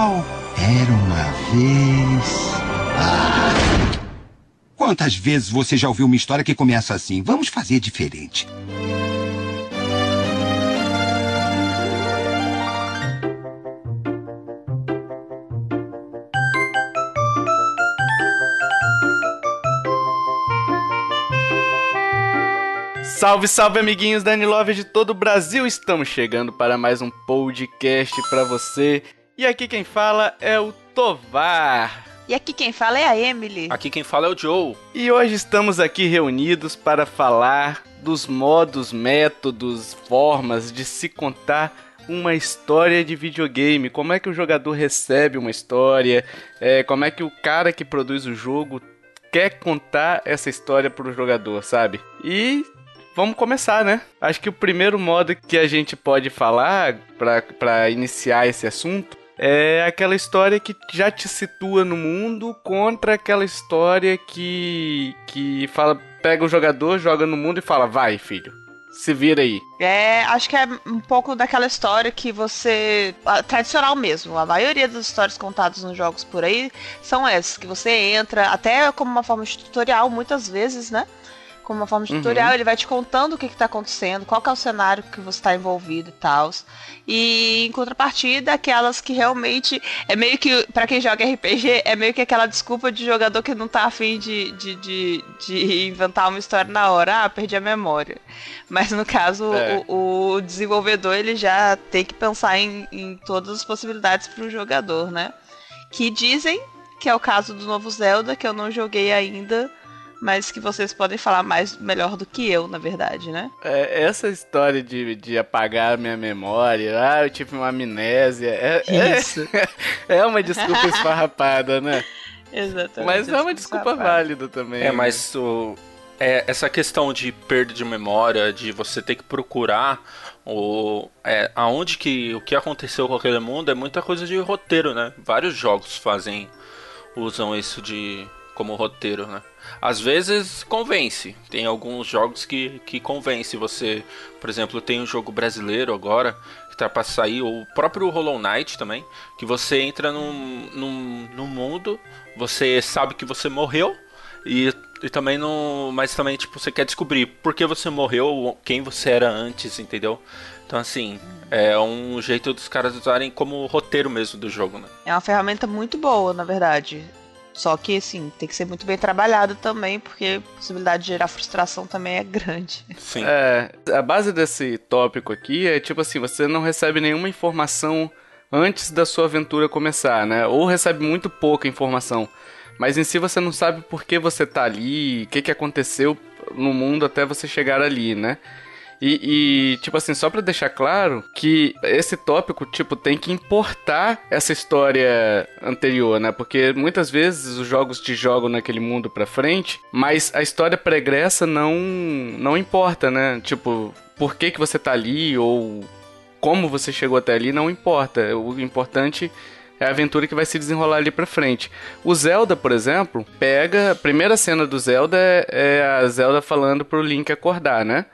tal era uma vez. Ah! Quantas vezes você já ouviu uma história que começa assim? Vamos fazer diferente. Salve, salve, amiguinhos da Love de todo o Brasil! Estamos chegando para mais um podcast para você. E aqui quem fala é o Tovar. E aqui quem fala é a Emily. Aqui quem fala é o Joe. E hoje estamos aqui reunidos para falar dos modos, métodos, formas de se contar uma história de videogame. Como é que o jogador recebe uma história? É, como é que o cara que produz o jogo quer contar essa história para o jogador, sabe? E vamos começar, né? Acho que o primeiro modo que a gente pode falar para iniciar esse assunto é aquela história que já te situa no mundo contra aquela história que que fala pega o jogador, joga no mundo e fala: "Vai, filho, se vira aí. É, acho que é um pouco daquela história que você. tradicional mesmo. A maioria das histórias contadas nos jogos por aí são essas, que você entra, até como uma forma de tutorial, muitas vezes, né? Como uma forma de tutorial, uhum. ele vai te contando o que, está acontecendo, qual é o cenário que você está envolvido e tal. E em contrapartida, aquelas que realmente é meio que, para quem joga RPG, é meio que aquela desculpa de jogador que não tá afim de, de, de, de inventar uma história na hora, ah, perdi a memória. Mas no caso, é. o, o, desenvolvedor ele já tem que pensar em, em todas as possibilidades para o jogador, né? Que dizem que é o caso do novo Zelda, que eu não joguei ainda mas que vocês podem falar mais melhor do que eu, na verdade, né? É, essa história de, de apagar minha memória, ah, eu tive uma amnésia, é, é, é uma desculpa esfarrapada, né? Exatamente. Mas é uma desculpa válida também. É, né? mas o, é, essa questão de perda de memória, de você ter que procurar o, é, aonde que o que aconteceu com aquele mundo é muita coisa de roteiro, né? Vários jogos fazem usam isso de como roteiro, né? Às vezes convence. Tem alguns jogos que, que convence você. Por exemplo, tem um jogo brasileiro agora que tá pra sair, o próprio Hollow Knight também, que você entra num, num, num mundo, você sabe que você morreu e, e também não. Mas também, tipo, você quer descobrir por que você morreu, quem você era antes, entendeu? Então, assim, é um jeito dos caras usarem como roteiro mesmo do jogo, né? É uma ferramenta muito boa, na verdade. Só que, assim, tem que ser muito bem trabalhado também, porque a possibilidade de gerar frustração também é grande. Sim. É, a base desse tópico aqui é tipo assim: você não recebe nenhuma informação antes da sua aventura começar, né? Ou recebe muito pouca informação. Mas em si você não sabe por que você tá ali, o que, que aconteceu no mundo até você chegar ali, né? E, e, tipo assim, só pra deixar claro que esse tópico, tipo, tem que importar essa história anterior, né? Porque muitas vezes os jogos te jogam naquele mundo pra frente, mas a história pregressa não, não importa, né? Tipo, por que, que você tá ali ou como você chegou até ali não importa. O importante é a aventura que vai se desenrolar ali pra frente. O Zelda, por exemplo, pega. A primeira cena do Zelda é, é a Zelda falando pro Link acordar, né?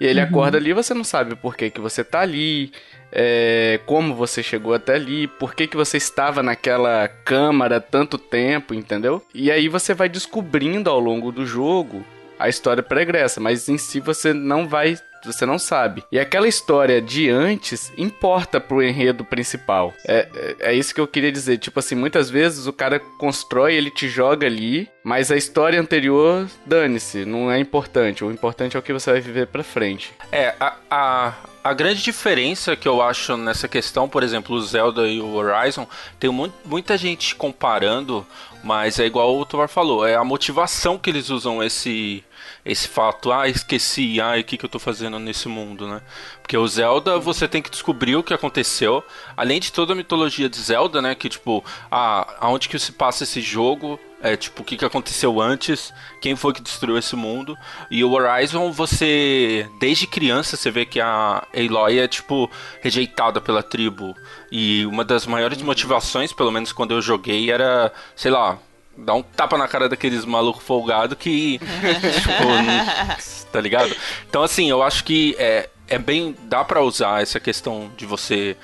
E ele uhum. acorda ali você não sabe por que, que você tá ali, é, como você chegou até ali, por que, que você estava naquela câmara tanto tempo, entendeu? E aí você vai descobrindo ao longo do jogo a história pregressa, mas em si você não vai você não sabe. E aquela história de antes importa pro enredo principal. É, é, é, isso que eu queria dizer. Tipo assim, muitas vezes o cara constrói, ele te joga ali, mas a história anterior, dane-se, não é importante. O importante é o que você vai viver pra frente. É, a, a, a grande diferença que eu acho nessa questão, por exemplo, o Zelda e o Horizon, tem muita gente comparando, mas é igual o Tovar falou, é a motivação que eles usam esse esse fato, ah, esqueci, ah, o que, que eu tô fazendo nesse mundo, né? Porque o Zelda, você tem que descobrir o que aconteceu, além de toda a mitologia de Zelda, né? Que, tipo, ah, aonde que se passa esse jogo, é, tipo, o que, que aconteceu antes, quem foi que destruiu esse mundo. E o Horizon, você, desde criança, você vê que a Aloy é, tipo, rejeitada pela tribo. E uma das maiores motivações, pelo menos quando eu joguei, era, sei lá, dar um tapa na cara daqueles malucos folgados que. tipo, tá ligado? Então, assim, eu acho que é, é bem. dá para usar essa questão de você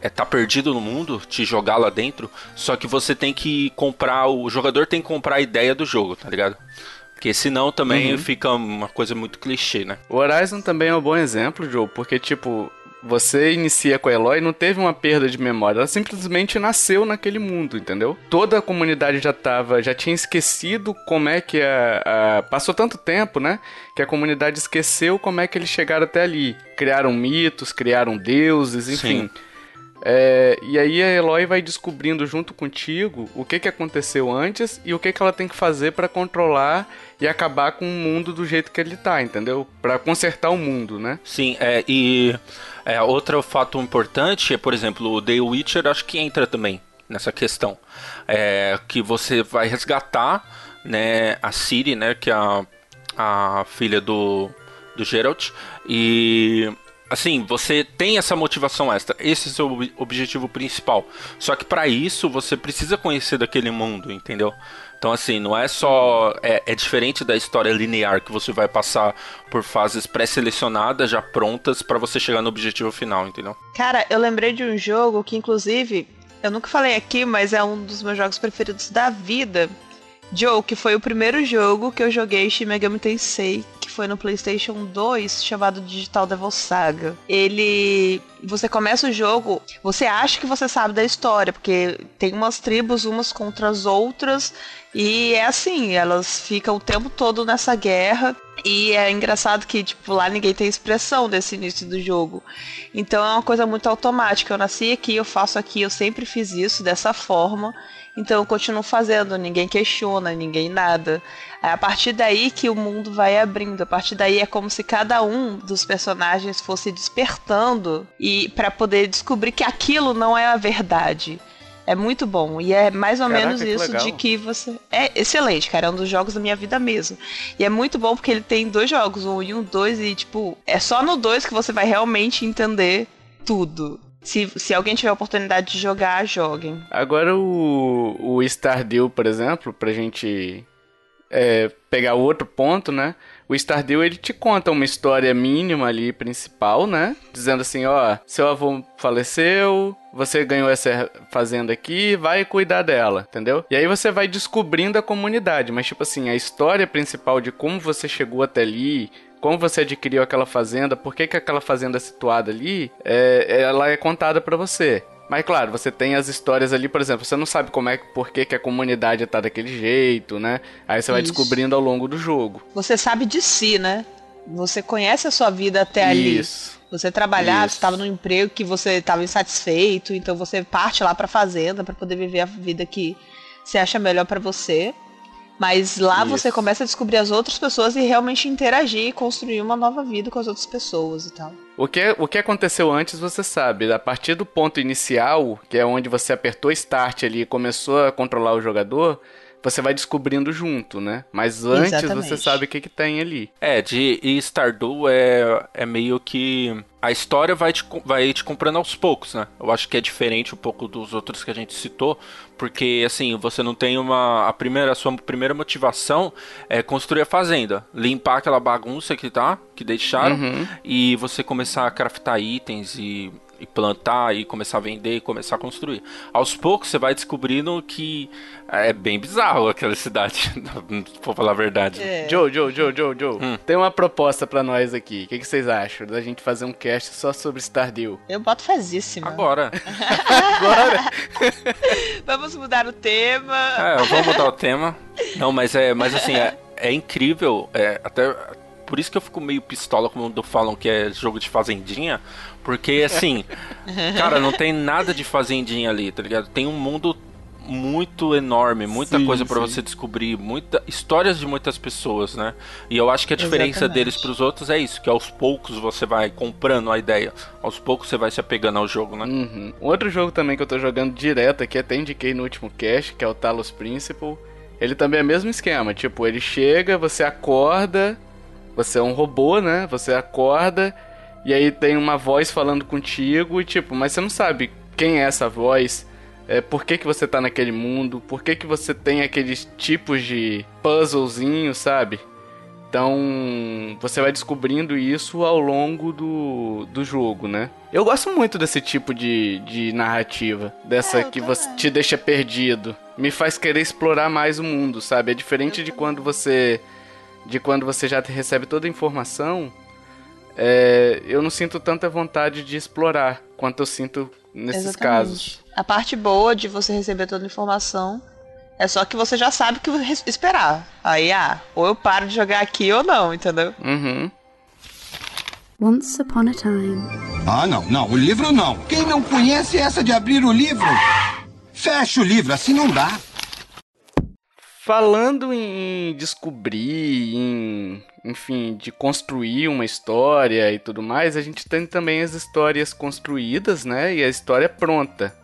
é tá perdido no mundo, te jogar lá dentro, só que você tem que comprar, o jogador tem que comprar a ideia do jogo, tá ligado? Porque senão também uhum. fica uma coisa muito clichê, né? O Horizon também é um bom exemplo, Joe, porque tipo, você inicia com a Eloy não teve uma perda de memória, ela simplesmente nasceu naquele mundo, entendeu? Toda a comunidade já tava, já tinha esquecido como é que a, a, passou tanto tempo, né, que a comunidade esqueceu como é que eles chegaram até ali. Criaram mitos, criaram deuses, enfim. Sim. É, e aí a Eloy vai descobrindo junto contigo o que, que aconteceu antes e o que, que ela tem que fazer para controlar e acabar com o mundo do jeito que ele tá, entendeu? Para consertar o mundo, né? Sim, é, e é, outro fato importante é, por exemplo, o The Witcher acho que entra também nessa questão. É, que você vai resgatar né, a Ciri, né, que é a, a filha do, do Geralt, e assim, você tem essa motivação extra. Esse é o seu objetivo principal. Só que para isso você precisa conhecer daquele mundo, entendeu? Então, assim, não é só. É, é diferente da história linear que você vai passar por fases pré-selecionadas, já prontas, para você chegar no objetivo final, entendeu? Cara, eu lembrei de um jogo que, inclusive, eu nunca falei aqui, mas é um dos meus jogos preferidos da vida. Joe, que foi o primeiro jogo que eu joguei Shin Megami Tensei, que foi no PlayStation 2, chamado Digital Devil Saga. Ele você começa o jogo, você acha que você sabe da história, porque tem umas tribos umas contra as outras e é assim, elas ficam o tempo todo nessa guerra e é engraçado que, tipo, lá ninguém tem expressão desse início do jogo. Então é uma coisa muito automática. Eu nasci aqui, eu faço aqui, eu sempre fiz isso dessa forma. Então eu continuo fazendo, ninguém questiona, ninguém nada. É a partir daí que o mundo vai abrindo. A partir daí é como se cada um dos personagens fosse despertando e para poder descobrir que aquilo não é a verdade. É muito bom. E é mais ou Caraca, menos isso de que você. É excelente, cara. É um dos jogos da minha vida mesmo. E é muito bom porque ele tem dois jogos, um e um dois, e tipo, é só no dois que você vai realmente entender tudo. Se, se alguém tiver oportunidade de jogar, joguem. Agora o, o Stardew, por exemplo, pra gente é, pegar o outro ponto, né? O Stardew ele te conta uma história mínima ali, principal, né? Dizendo assim, ó, seu avô faleceu, você ganhou essa fazenda aqui, vai cuidar dela, entendeu? E aí você vai descobrindo a comunidade, mas tipo assim, a história principal de como você chegou até ali, como você adquiriu aquela fazenda, por que, que aquela fazenda é situada ali, é, ela é contada para você. Mas claro, você tem as histórias ali, por exemplo, você não sabe como é, por que, que a comunidade tá daquele jeito, né? Aí você vai Isso. descobrindo ao longo do jogo. Você sabe de si, né? Você conhece a sua vida até ali. Isso. Você trabalhava, Isso. você estava num emprego que você estava insatisfeito, então você parte lá para fazenda para poder viver a vida que você acha melhor para você. Mas lá Isso. você começa a descobrir as outras pessoas e realmente interagir e construir uma nova vida com as outras pessoas e tal. O que, o que aconteceu antes você sabe. A partir do ponto inicial, que é onde você apertou Start ali e começou a controlar o jogador, você vai descobrindo junto, né? Mas antes Exatamente. você sabe o que, que tem ali. É, de e Stardew é, é meio que. A história vai te, vai te comprando aos poucos, né? Eu acho que é diferente um pouco dos outros que a gente citou, porque assim, você não tem uma. A primeira, a sua primeira motivação é construir a fazenda, limpar aquela bagunça que tá, que deixaram, uhum. e você começar a craftar itens e e plantar e começar a vender e começar a construir. Aos poucos você vai descobrindo que é bem bizarro aquela cidade, vou falar a verdade. É. Joe, Joe, Joe, Joe, Joe. Hum. Tem uma proposta para nós aqui. O que, que, vocês acham da gente fazer um cast só sobre Stardew? Eu boto fazíssimo. Agora. Agora. vamos mudar o tema. É, vamos mudar o tema. Não, mas é, mas assim, é, é incrível, é, até por isso que eu fico meio pistola quando falam que é jogo de fazendinha, porque assim, cara, não tem nada de fazendinha ali, tá ligado? Tem um mundo muito enorme, muita sim, coisa para você descobrir, muita histórias de muitas pessoas, né? E eu acho que a diferença Exatamente. deles para os outros é isso, que aos poucos você vai comprando a ideia, aos poucos você vai se apegando ao jogo, né? Uhum. Outro jogo também que eu tô jogando direto aqui, até indiquei no último cast, que é o Talos Principle. Ele também é o mesmo esquema, tipo, ele chega, você acorda, você é um robô, né? Você acorda e aí tem uma voz falando contigo e tipo, mas você não sabe quem é essa voz, é, por que, que você tá naquele mundo, por que, que você tem aqueles tipos de puzzlezinho, sabe? Então, você vai descobrindo isso ao longo do, do jogo, né? Eu gosto muito desse tipo de, de narrativa, dessa É, que você te deixa perdido. Me faz querer explorar mais o mundo, sabe? É diferente de quando você de quando você já recebe toda a informação. É, eu não sinto tanta vontade de explorar quanto eu sinto nesses Exatamente. casos. A parte boa de você receber toda a informação é só que você já sabe o que esperar. Aí, ah, ou eu paro de jogar aqui ou não, entendeu? Uhum. Once upon a time, Ah, não, não, o livro não. Quem não conhece essa de abrir o livro? Fecha o livro, assim não dá. Falando em descobrir, em, enfim, de construir uma história e tudo mais, a gente tem também as histórias construídas, né? E a história pronta.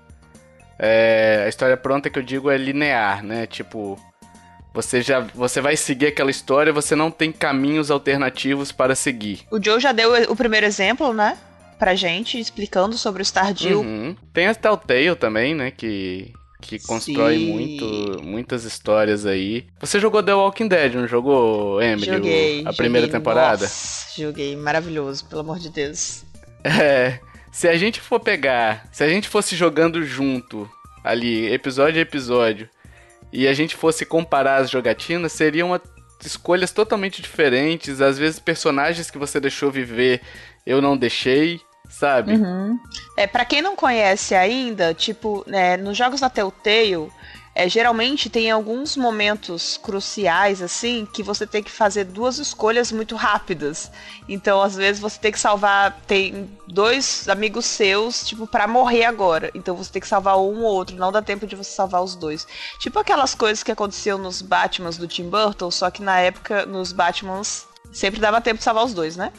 É, a história pronta que eu digo é linear, né? Tipo, você já você vai seguir aquela história, você não tem caminhos alternativos para seguir. O Joe já deu o primeiro exemplo, né? Pra gente, explicando sobre o Stardew. Uhum. Tem a Telltale também, né? Que, que constrói Sim. muito, muitas histórias aí. Você jogou The Walking Dead, não jogou, Emily? Joguei. a primeira joguei, temporada? Nossa, joguei, maravilhoso, pelo amor de Deus. É. Se a gente for pegar. Se a gente fosse jogando junto, ali, episódio a episódio, e a gente fosse comparar as jogatinas, seriam uma- escolhas totalmente diferentes. Às vezes, personagens que você deixou viver, eu não deixei, sabe? É, para quem não conhece ainda, tipo, né, nos jogos da Telltale, é, geralmente tem alguns momentos cruciais, assim, que você tem que fazer duas escolhas muito rápidas. Então, às vezes, você tem que salvar. Tem dois amigos seus, tipo, pra morrer agora. Então, você tem que salvar um ou outro. Não dá tempo de você salvar os dois. Tipo aquelas coisas que aconteciam nos Batmans do Tim Burton, só que na época, nos Batmans, sempre dava tempo de salvar os dois, né?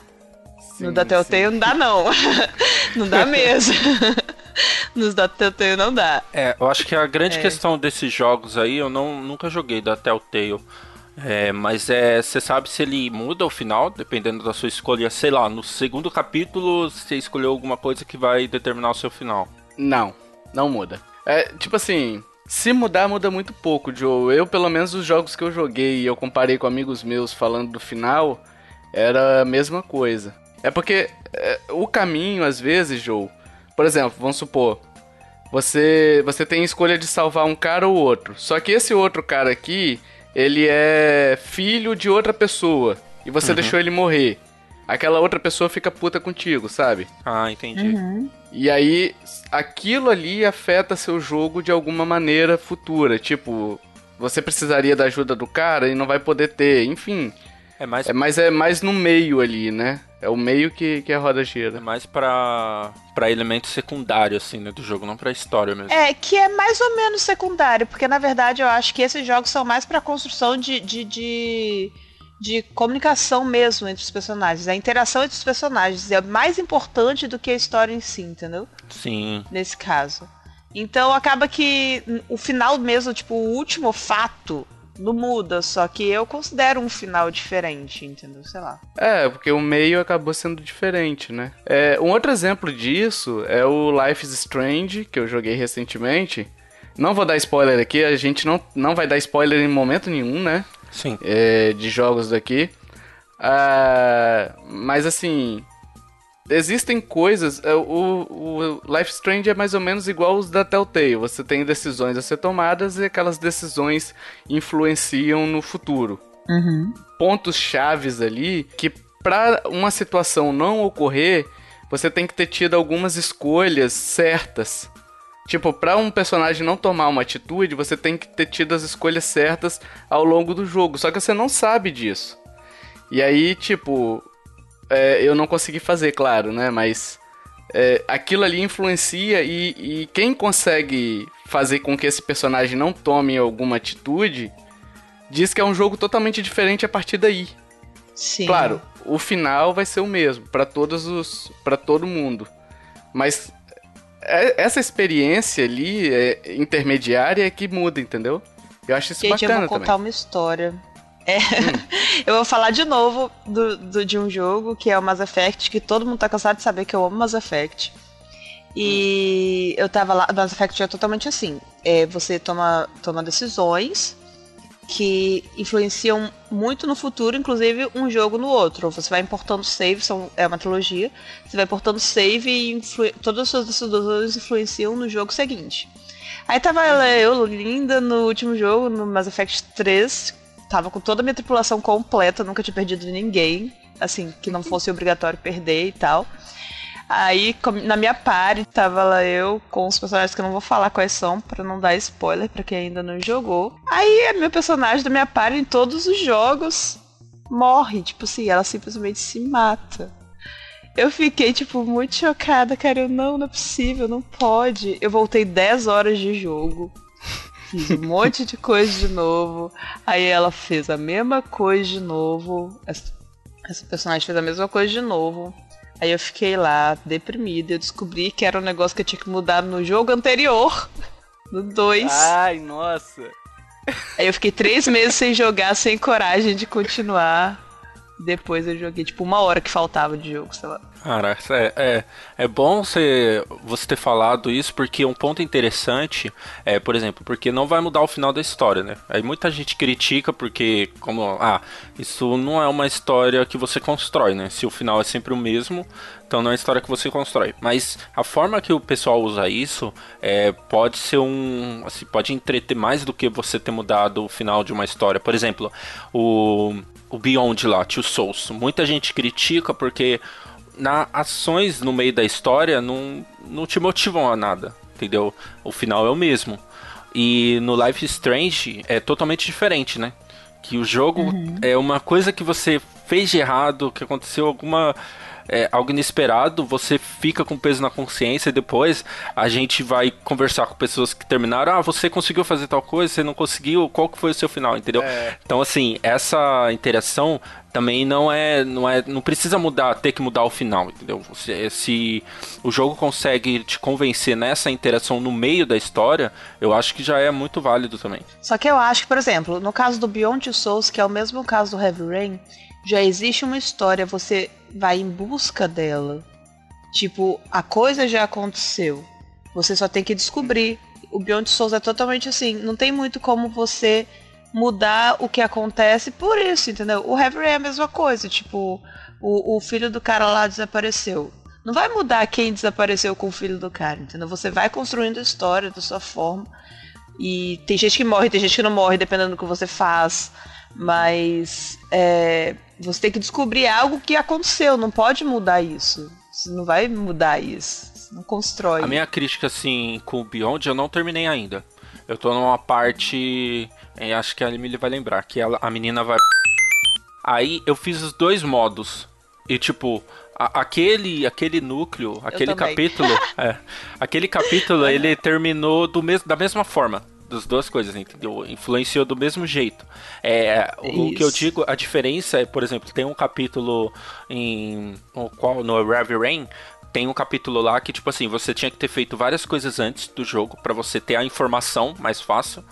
No da Telltale não dá, não. não dá mesmo. Nos da Telltale não dá. É, eu acho que a grande É. questão desses jogos aí, eu não, nunca joguei da Telltale. É, mas é, você sabe se ele muda o final, dependendo da sua escolha. Sei lá, no segundo capítulo você escolheu alguma coisa que vai determinar o seu final. Não, não muda. É, tipo assim, se mudar, muda muito pouco, Joe. Eu, pelo menos, os jogos que eu joguei e eu comparei com amigos meus falando do final, era a mesma coisa. É porque é, o caminho, às vezes, Joe. Por exemplo, vamos supor. Você, você tem a escolha de salvar um cara ou outro. Só que esse outro cara aqui, ele é filho de outra pessoa. E você deixou ele morrer. Aquela outra pessoa fica puta contigo, sabe? Ah, entendi. E aí, aquilo ali afeta seu jogo de alguma maneira futura. Tipo, você precisaria da ajuda do cara e não vai poder ter. Enfim, É mais, é, mas é mais no meio ali, né? É o meio que, que a roda é gira. mais pra, pra elemento secundário, assim, né, do jogo, não pra história mesmo. É, que é mais ou menos secundário, porque na verdade eu acho que esses jogos são mais pra construção de, de, de, de comunicação mesmo entre os personagens. A interação entre os personagens é mais importante do que a história em si, entendeu? Sim. Nesse caso. Então acaba que o final mesmo, tipo, o último fato não muda, só que eu considero um final diferente, entendeu? Sei lá. É, porque o meio acabou sendo diferente, né? É, um outro exemplo disso é o Life is Strange, que eu joguei recentemente. Não vou dar spoiler aqui, a gente não, não vai dar spoiler em momento nenhum, né? Sim. é, de jogos daqui. Ah, mas assim, existem coisas. é, O, o Life Strange é mais ou menos igual os da Telltale. Você tem decisões a ser tomadas e aquelas decisões influenciam no futuro. Pontos chaves ali que para uma situação não ocorrer, você tem que ter tido algumas escolhas certas. Tipo, pra um personagem não tomar uma atitude, você tem que ter tido as escolhas certas ao longo do jogo. Só que você não sabe disso. E aí, tipo, é, eu não consegui fazer, claro, né? Mas é, aquilo ali influencia e, e quem consegue fazer com que esse personagem não tome alguma atitude diz que é um jogo totalmente diferente a partir daí. Sim. Claro, o final vai ser o mesmo para todos os, para todo mundo. Mas é- essa experiência ali é, intermediária é que muda, entendeu? Eu acho isso Gente, eu bacana contar também. Hum. uma história. É. eu vou falar de novo do, do- de um jogo que é o Mass Effect, que todo mundo tá cansado de saber que eu amo Mass Effect. E Hum. eu tava lá, Mass Effect é totalmente assim. É, você toma, toma decisões que influenciam muito no futuro, inclusive um jogo no outro. Você vai importando save, são, é uma trilogia, você vai importando save e todas as suas decisões influenciam no jogo seguinte. Aí tava ela, eu, linda, no último jogo, no Mass Effect 3, tava com toda a minha tripulação completa, nunca tinha perdido ninguém, assim, que não fosse obrigatório perder e tal. Aí, na minha party, tava lá eu com os personagens que eu não vou falar quais são, para não dar spoiler para quem ainda não jogou. Aí, meu personagem da minha party em todos os jogos morre. Tipo assim, ela simplesmente se mata. Eu fiquei, tipo, muito chocada, cara. Eu, não, não é possível, não pode. Eu voltei 10 horas de jogo. Fiz um monte de coisa de novo. Aí ela fez a mesma coisa de novo. Essa, essa personagem fez a mesma coisa de novo. Aí eu fiquei lá, deprimida. Eu descobri que era um negócio que eu tinha que mudar no jogo anterior. No 2. Ai, nossa. Aí eu fiquei três meses sem jogar, sem coragem de continuar. Depois eu joguei, tipo, uma hora que faltava de jogo, sei lá. Cara, é, é, é bom você, você ter falado isso, porque um ponto interessante é, por exemplo, porque não vai mudar o final da história, né? Aí muita gente critica porque, como, ah, isso não é uma história que você constrói, né? Se o final é sempre o mesmo, então não é a história que você constrói. Mas a forma que o pessoal usa isso é, pode ser um. Assim, pode entreter mais do que você ter mudado o final de uma história. Por exemplo, o, o Beyond lá, Two Souls. Muita gente critica porque na ações no meio da história não, não te motivam a nada, entendeu? O final é o mesmo. E no Life Strange é totalmente diferente, né? Que o jogo uhum. é uma coisa que você fez de errado, que aconteceu alguma é, algo inesperado, você fica com peso na consciência e depois a gente vai conversar com pessoas que terminaram. Ah, você conseguiu fazer tal coisa, você não conseguiu, qual que foi o seu final, entendeu? É. Então, assim, essa interação também não é, não é, não precisa mudar, ter que mudar o final, entendeu? Se, se o jogo consegue te convencer nessa interação no meio da história, eu acho que já é muito válido também. Só que eu acho que, por exemplo, no caso do Beyond Two Souls, que é o mesmo caso do Heavy Rain, já existe uma história, você vai em busca dela. Tipo, a coisa já aconteceu. Você só tem que descobrir. O Beyond Souls é totalmente assim. Não tem muito como você mudar o que acontece por isso, entendeu? O Heavy é a mesma coisa. Tipo, o, o filho do cara lá desapareceu. Não vai mudar quem desapareceu com o filho do cara, entendeu? Você vai construindo a história da sua forma. E tem gente que morre, tem gente que não morre, dependendo do que você faz. Mas é, você tem que descobrir algo que aconteceu, não pode mudar isso. Você não vai mudar isso. Você não constrói. A minha crítica, assim, com o Beyond, eu não terminei ainda. Eu tô numa parte. Acho que a Emily vai lembrar, que ela, a menina vai. Aí eu fiz os dois modos. E tipo, a, aquele aquele núcleo, aquele capítulo. é, aquele capítulo, ele terminou do mes da mesma forma das duas coisas, entendeu? Influenciou do mesmo jeito. É, o que eu digo, a diferença é, por exemplo, tem um capítulo em no qual no Heavy Rain tem um capítulo lá que tipo assim, você tinha que ter feito várias coisas antes do jogo para você ter a informação mais fácil.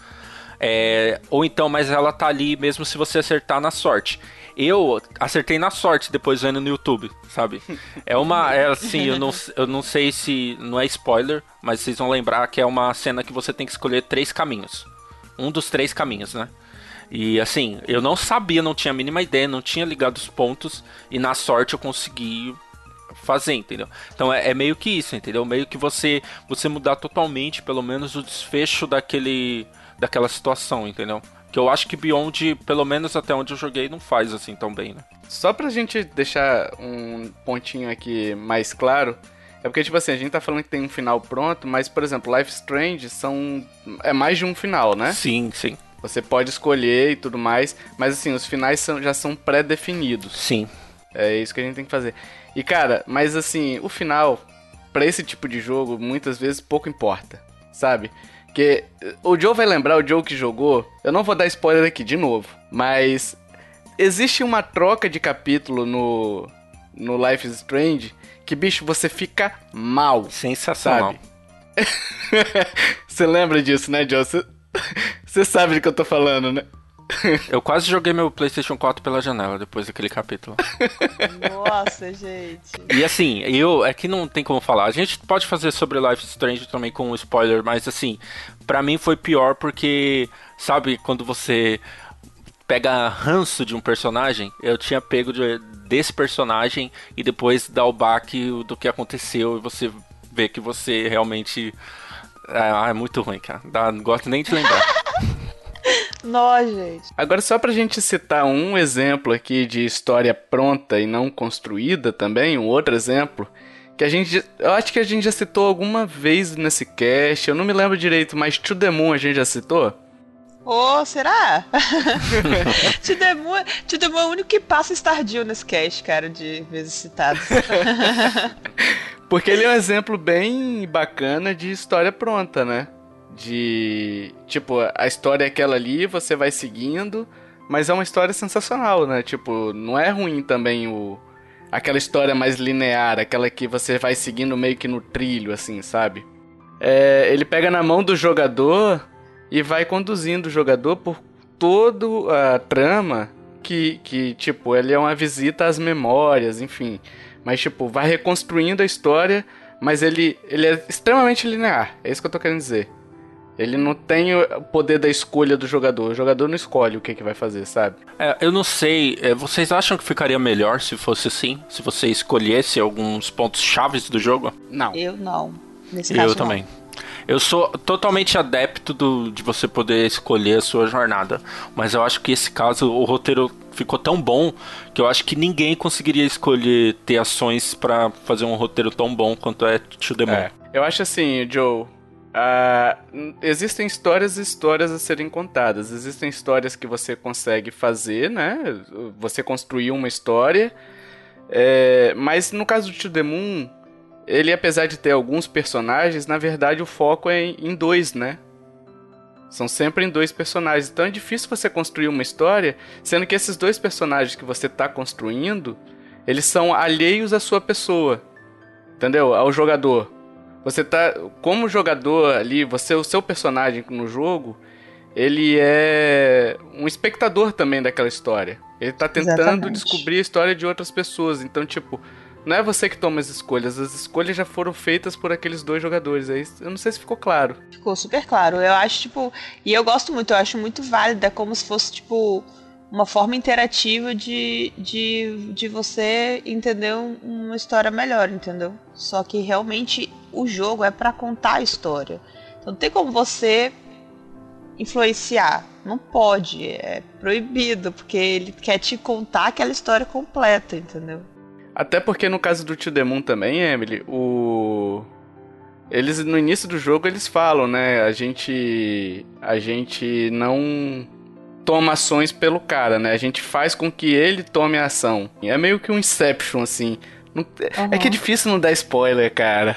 É, ou então, mas ela tá ali mesmo se você acertar na sorte. Eu acertei na sorte depois vendo no YouTube, sabe? É uma. É assim, eu não, eu não sei se. Não é spoiler, mas vocês vão lembrar que é uma cena que você tem que escolher três caminhos. Um dos três caminhos, né? E assim, eu não sabia, não tinha a mínima ideia, não tinha ligado os pontos, e na sorte eu consegui fazer, entendeu? Então é, é, meio que isso, entendeu? Meio que você você mudar totalmente, pelo menos, o desfecho daquele daquela situação, entendeu? Que eu acho que Beyond, pelo menos até onde eu joguei, não faz assim tão bem, né? Só pra gente deixar um pontinho aqui mais claro, é porque, tipo assim, a gente tá falando que tem um final pronto, mas, por exemplo, Life Strange são. É mais de um final, né? Sim, sim. Você pode escolher e tudo mais, mas assim, os finais são, já são pré-definidos. Sim. É isso que a gente tem que fazer. E cara, mas assim, o final, para esse tipo de jogo, muitas vezes pouco importa, sabe? Porque o Joe vai lembrar, o Joe que jogou. Eu não vou dar spoiler aqui de novo, mas existe uma troca de capítulo no, no Life is Strange que, bicho, você fica mal. Sensacional. você lembra disso, né, Joe? Você, sabe do que eu tô falando, né? Eu quase joguei meu PlayStation 4 pela janela depois daquele capítulo. Nossa, gente. E assim, eu é que não tem como falar. A gente pode fazer sobre Life Strange também com um spoiler, mas assim, para mim foi pior porque sabe quando você pega ranço de um personagem, eu tinha pego de, desse personagem e depois dá o baque do que aconteceu e você vê que você realmente. É, é muito ruim, cara. Dá, não gosto nem de lembrar. Nó, gente. Agora, só pra gente citar um exemplo aqui de história pronta e não construída também, um outro exemplo, que a gente. Eu acho que a gente já citou alguma vez nesse cast, eu não me lembro direito, mas To The Moon a gente já citou? Ô, oh, será? The Moon é o único que passa Stardew nesse cast, cara, de vezes citados. Porque ele é um exemplo bem bacana de história pronta, né? De tipo a história é aquela ali você vai seguindo mas é uma história sensacional né? Tipo não é ruim também o aquela história mais linear aquela que você vai seguindo meio que no trilho assim sabe? É, ele pega na mão do jogador e vai conduzindo o jogador por toda a trama que, que tipo ele é uma visita às memórias enfim. Mas tipo vai reconstruindo a história mas ele, ele é extremamente linear é isso que eu tô querendo dizer ele não tem o poder da escolha do jogador. O jogador não escolhe o que, que vai fazer, sabe? É, eu não sei. É, vocês acham que ficaria melhor se fosse assim? Se você escolhesse alguns pontos chaves do jogo? Não. Eu não. Nesse eu caso, também. Eu sou totalmente adepto do, de você poder escolher a sua jornada. Mas eu acho que esse caso, o roteiro ficou tão bom que eu acho que ninguém conseguiria escolher ter ações para fazer um roteiro tão bom quanto é To The Moon. É. Eu acho assim, Joe, Uh, existem histórias e histórias a serem contadas. Existem histórias que você consegue fazer, né? Você construir uma história. É, mas no caso do To The ele apesar de ter alguns personagens, na verdade o foco é em dois, né? São sempre em dois personagens. Então é difícil você construir uma história, sendo que esses dois personagens que você está construindo, eles são alheios à sua pessoa. Entendeu? Ao jogador. Você tá. Como jogador ali, você, o seu personagem no jogo, ele é um espectador também daquela história. Ele tá tentando Exatamente. descobrir a história de outras pessoas. Então, tipo, não é você que toma as escolhas, as escolhas já foram feitas por aqueles dois jogadores. Aí eu não sei se ficou claro. Ficou super claro. Eu acho, tipo. E eu gosto muito, eu acho muito válida, como se fosse, tipo uma forma interativa de, de, de você entender uma história melhor, entendeu? Só que realmente o jogo é para contar a história. Então não tem como você influenciar. Não pode, é proibido, porque ele quer te contar aquela história completa, entendeu? Até porque no caso do Tio Demon também, Emily, o eles no início do jogo eles falam, né? A gente a gente não toma ações pelo cara, né? A gente faz com que ele tome a ação. É meio que um Inception, assim. Não, uhum. É que é difícil não dar spoiler, cara.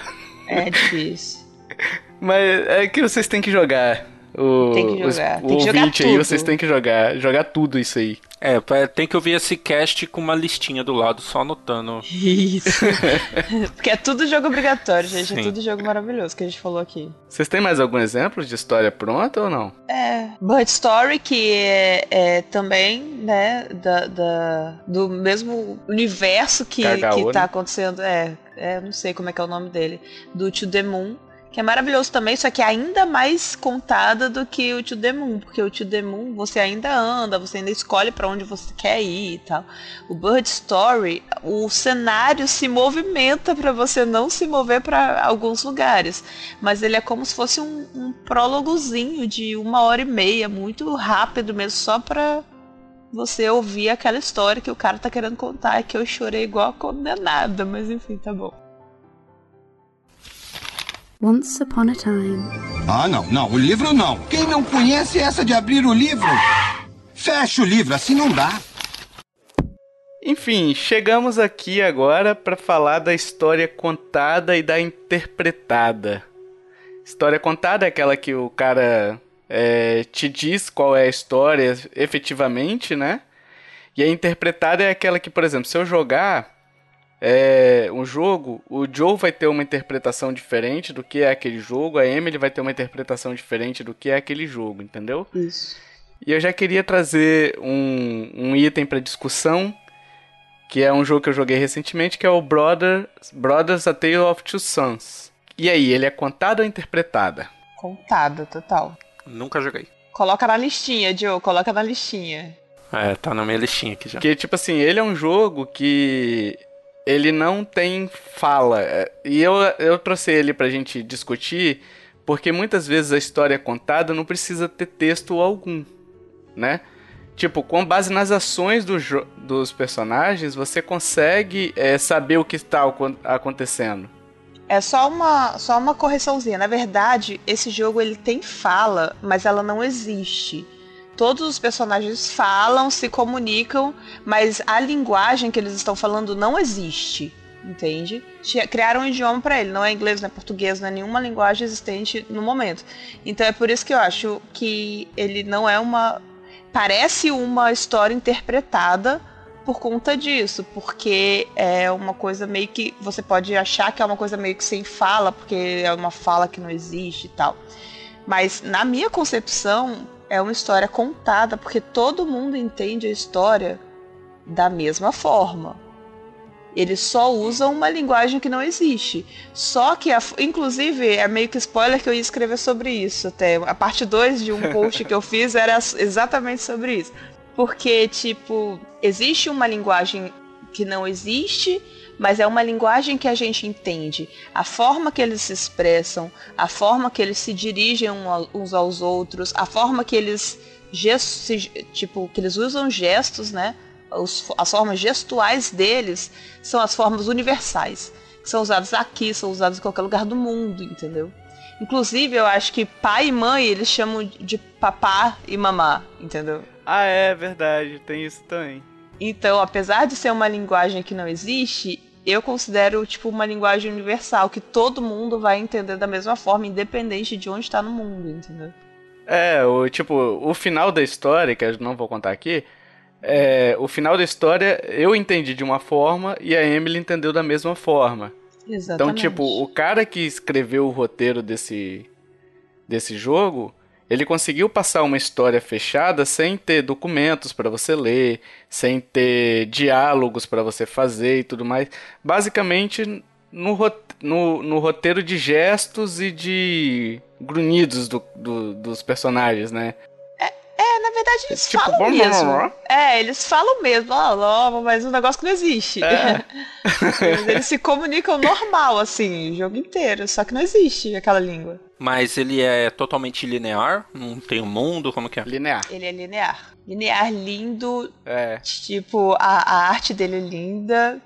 É difícil. Mas é que vocês têm que jogar. O, tem que jogar. Os, tem o que ouvinte aí, vocês têm que jogar. Jogar tudo isso aí. É, tem que ouvir esse cast com uma listinha do lado, só anotando. Isso. Porque é tudo jogo obrigatório, gente. É Sim. É tudo jogo maravilhoso que a gente falou aqui. Vocês têm mais algum exemplo de história pronta ou não? É. Bird Story, que é, é também, né, da, da, do mesmo universo que, Cagaô, que tá né? acontecendo. É, é, não sei como é que é o nome dele. Do To The Moon que é maravilhoso também, só que é ainda mais contada do que o To The porque o To The você ainda anda, você ainda escolhe para onde você quer ir e tal. O Bird Story, o cenário se movimenta para você não se mover para alguns lugares, mas ele é como se fosse um, um prólogozinho de uma hora e meia, muito rápido mesmo, só para você ouvir aquela história que o cara tá querendo contar, que eu chorei igual a condenada, mas enfim, tá bom. Once Upon a Time. Ah, não, não, o livro não. Quem não conhece essa de abrir o livro? Fecha o livro, assim não dá. Enfim, chegamos aqui agora para falar da história contada e da interpretada. História contada é aquela que o cara é, te diz qual é a história efetivamente, né? E a interpretada é aquela que, por exemplo, se eu jogar, é, um jogo, o Joe vai ter uma interpretação diferente do que é aquele jogo, a Emily vai ter uma interpretação diferente do que é aquele jogo, entendeu? Isso. E eu já queria trazer um, um item para discussão, que é um jogo que eu joguei recentemente, que é o Brother, Brothers A Tale of Two Sons. E aí, ele é contado ou interpretada? Contada, total. Nunca joguei. Coloca na listinha, Joe, coloca na listinha. É, tá na minha listinha aqui já. Que, tipo assim, ele é um jogo que ele não tem fala. É, E eu, eu trouxe ele pra gente discutir, porque muitas vezes a história contada não precisa ter texto algum, né? Tipo, com base nas ações do dos personagens, você consegue é, saber o que está acon- acontecendo. É só uma, só uma correçãozinha. Na verdade, esse jogo ele tem fala, mas ela não existe. Todos os personagens falam, se comunicam, mas a linguagem que eles estão falando não existe. Entende? Criaram um idioma pra ele, não é inglês, não é português, não é nenhuma linguagem existente no momento. Então é por isso que eu acho que ele não é uma. Parece uma história interpretada por conta disso, porque é uma coisa meio que você pode achar que é uma coisa meio que sem fala, porque é uma fala que não existe e tal. Mas na minha concepção é uma história contada, porque todo mundo entende a história da mesma forma. Eles só usam uma linguagem que não existe. Só que, a, inclusive, é meio que spoiler que eu ia escrever sobre isso até. A parte 2 de um post que eu fiz era exatamente sobre isso. Porque, tipo, existe uma linguagem que não existe, mas é uma linguagem que a gente entende. A forma que eles se expressam, a forma que eles se dirigem uns aos outros, a forma que eles gestos, tipo, que eles usam gestos, né? Os, as formas gestuais deles são as formas universais, que são usadas aqui, são usadas em qualquer lugar do mundo, entendeu? Inclusive, eu acho que pai e mãe eles chamam de papá e mamá, entendeu? Ah, é verdade, tem isso também. Então, apesar de ser uma linguagem que não existe, eu considero tipo uma linguagem universal que todo mundo vai entender da mesma forma, independente de onde está no mundo, entendeu? É, o tipo, o final da história, que eu não vou contar aqui, é, o final da história eu entendi de uma forma e a Emily entendeu da mesma forma. Exatamente. Então, tipo, o cara que escreveu o roteiro desse, desse jogo, ele conseguiu passar uma história fechada sem ter documentos para você ler, sem ter diálogos para você fazer e tudo mais. Basicamente, no, no, no roteiro de gestos e de grunhidos do, do, dos personagens, né? Na verdade eles Tipo, falam blá, mesmo. blá. É, eles falam mesmo, ó, ó, mas um negócio que não existe. É. Eles se comunicam normal, assim, o jogo inteiro, só que não existe aquela língua. Mas ele é totalmente linear? Não tem um mundo? Como que é? Linear. Ele é linear. Linear lindo, É. tipo, a, a arte dele é linda,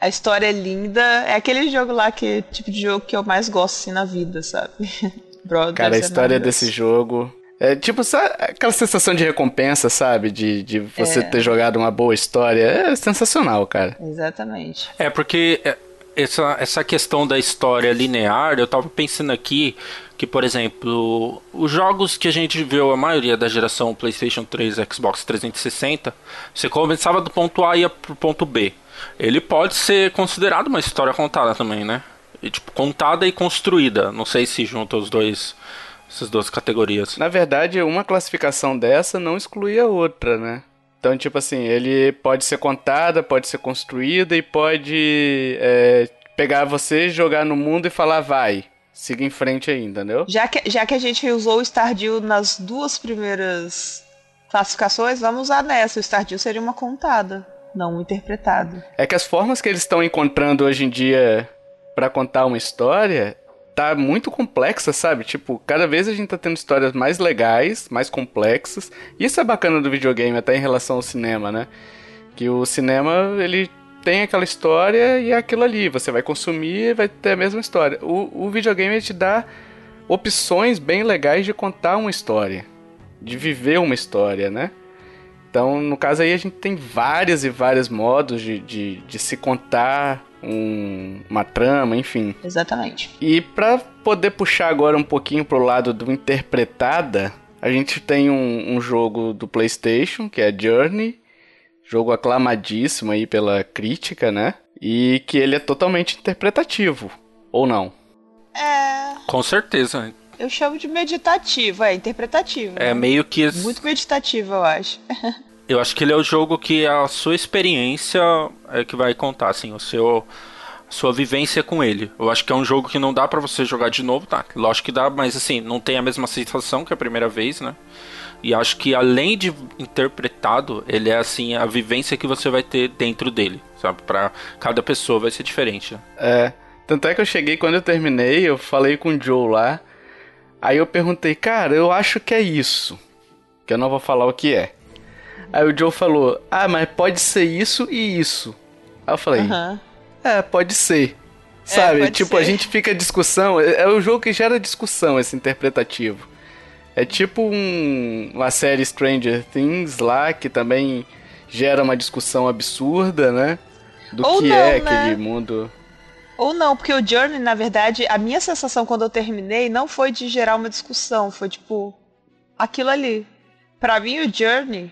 a história é linda. É aquele jogo lá que tipo de jogo que eu mais gosto assim na vida, sabe? Brothers Cara, a história desse jogo. É tipo, sabe, aquela sensação de recompensa, sabe? De, de você É. ter jogado uma boa história. É sensacional, cara. Exatamente. É porque é, essa, essa questão da história linear, eu tava pensando aqui que, por exemplo, os jogos que a gente viu, a maioria da geração PlayStation 3 e Xbox 360, você começava do ponto A e ia pro ponto B. Ele pode ser considerado uma história contada também, né? E, tipo, contada e construída. Não sei se junta os dois, essas duas categorias. Na verdade, uma classificação dessa não exclui a outra, né? Então, tipo assim, ele pode ser contada, pode ser construída e pode é, pegar você, jogar no mundo e falar, vai, siga em frente aí, entendeu? Já que, já que a gente usou o Stardew nas duas primeiras classificações, vamos usar nessa. O Stardew seria uma contada, não uma interpretada. É que as formas que eles estão encontrando hoje em dia pra contar uma história tá muito complexa, sabe? Tipo, cada vez a gente tá tendo histórias mais legais, mais complexas. Isso é bacana do videogame, até em relação ao cinema, né? Que o cinema, ele tem aquela história e é aquilo ali. Você vai consumir e vai ter a mesma história. O, o videogame te dá opções bem legais de contar uma história. De viver uma história, né? Então, no caso aí, a gente tem vários e vários modos de, de, de se contar um- uma trama, enfim. Exatamente. E pra poder puxar agora um pouquinho pro lado do interpretada, a gente tem um, um jogo do PlayStation, que é Journey, jogo aclamadíssimo aí pela crítica, né? E que ele é totalmente interpretativo, ou não? É. Com certeza. Eu chamo de meditativo, é interpretativo. É né? meio que. Muito meditativo, eu acho. Eu acho que ele é o jogo que a sua experiência é que vai contar, assim, o seu sua vivência com ele. Eu acho que é um jogo que não dá pra você jogar de novo, tá? Lógico que dá, mas assim, não tem a mesma sensação que a primeira vez, né? E acho que além de interpretado, ele é assim a vivência que você vai ter dentro dele, sabe? Para cada pessoa vai ser diferente. É. Tanto é que eu cheguei quando eu terminei, eu falei com o Joe lá. Aí eu perguntei, cara, eu acho que é isso. Que eu não vou falar o que é. Aí o Joe falou, ah, mas pode ser isso e isso. Aí eu falei, Aham. é, pode ser. Sabe? pode tipo, ser. a gente fica discussão. É é o jogo que gera discussão, esse interpretativo. É tipo um- uma série Stranger Things lá, que também gera uma discussão absurda, né? Do Ou que não, é né? aquele mundo. Ou não, porque o Journey, na verdade, a minha sensação quando eu terminei não foi de gerar uma discussão, foi tipo aquilo ali. Pra mim, o Journey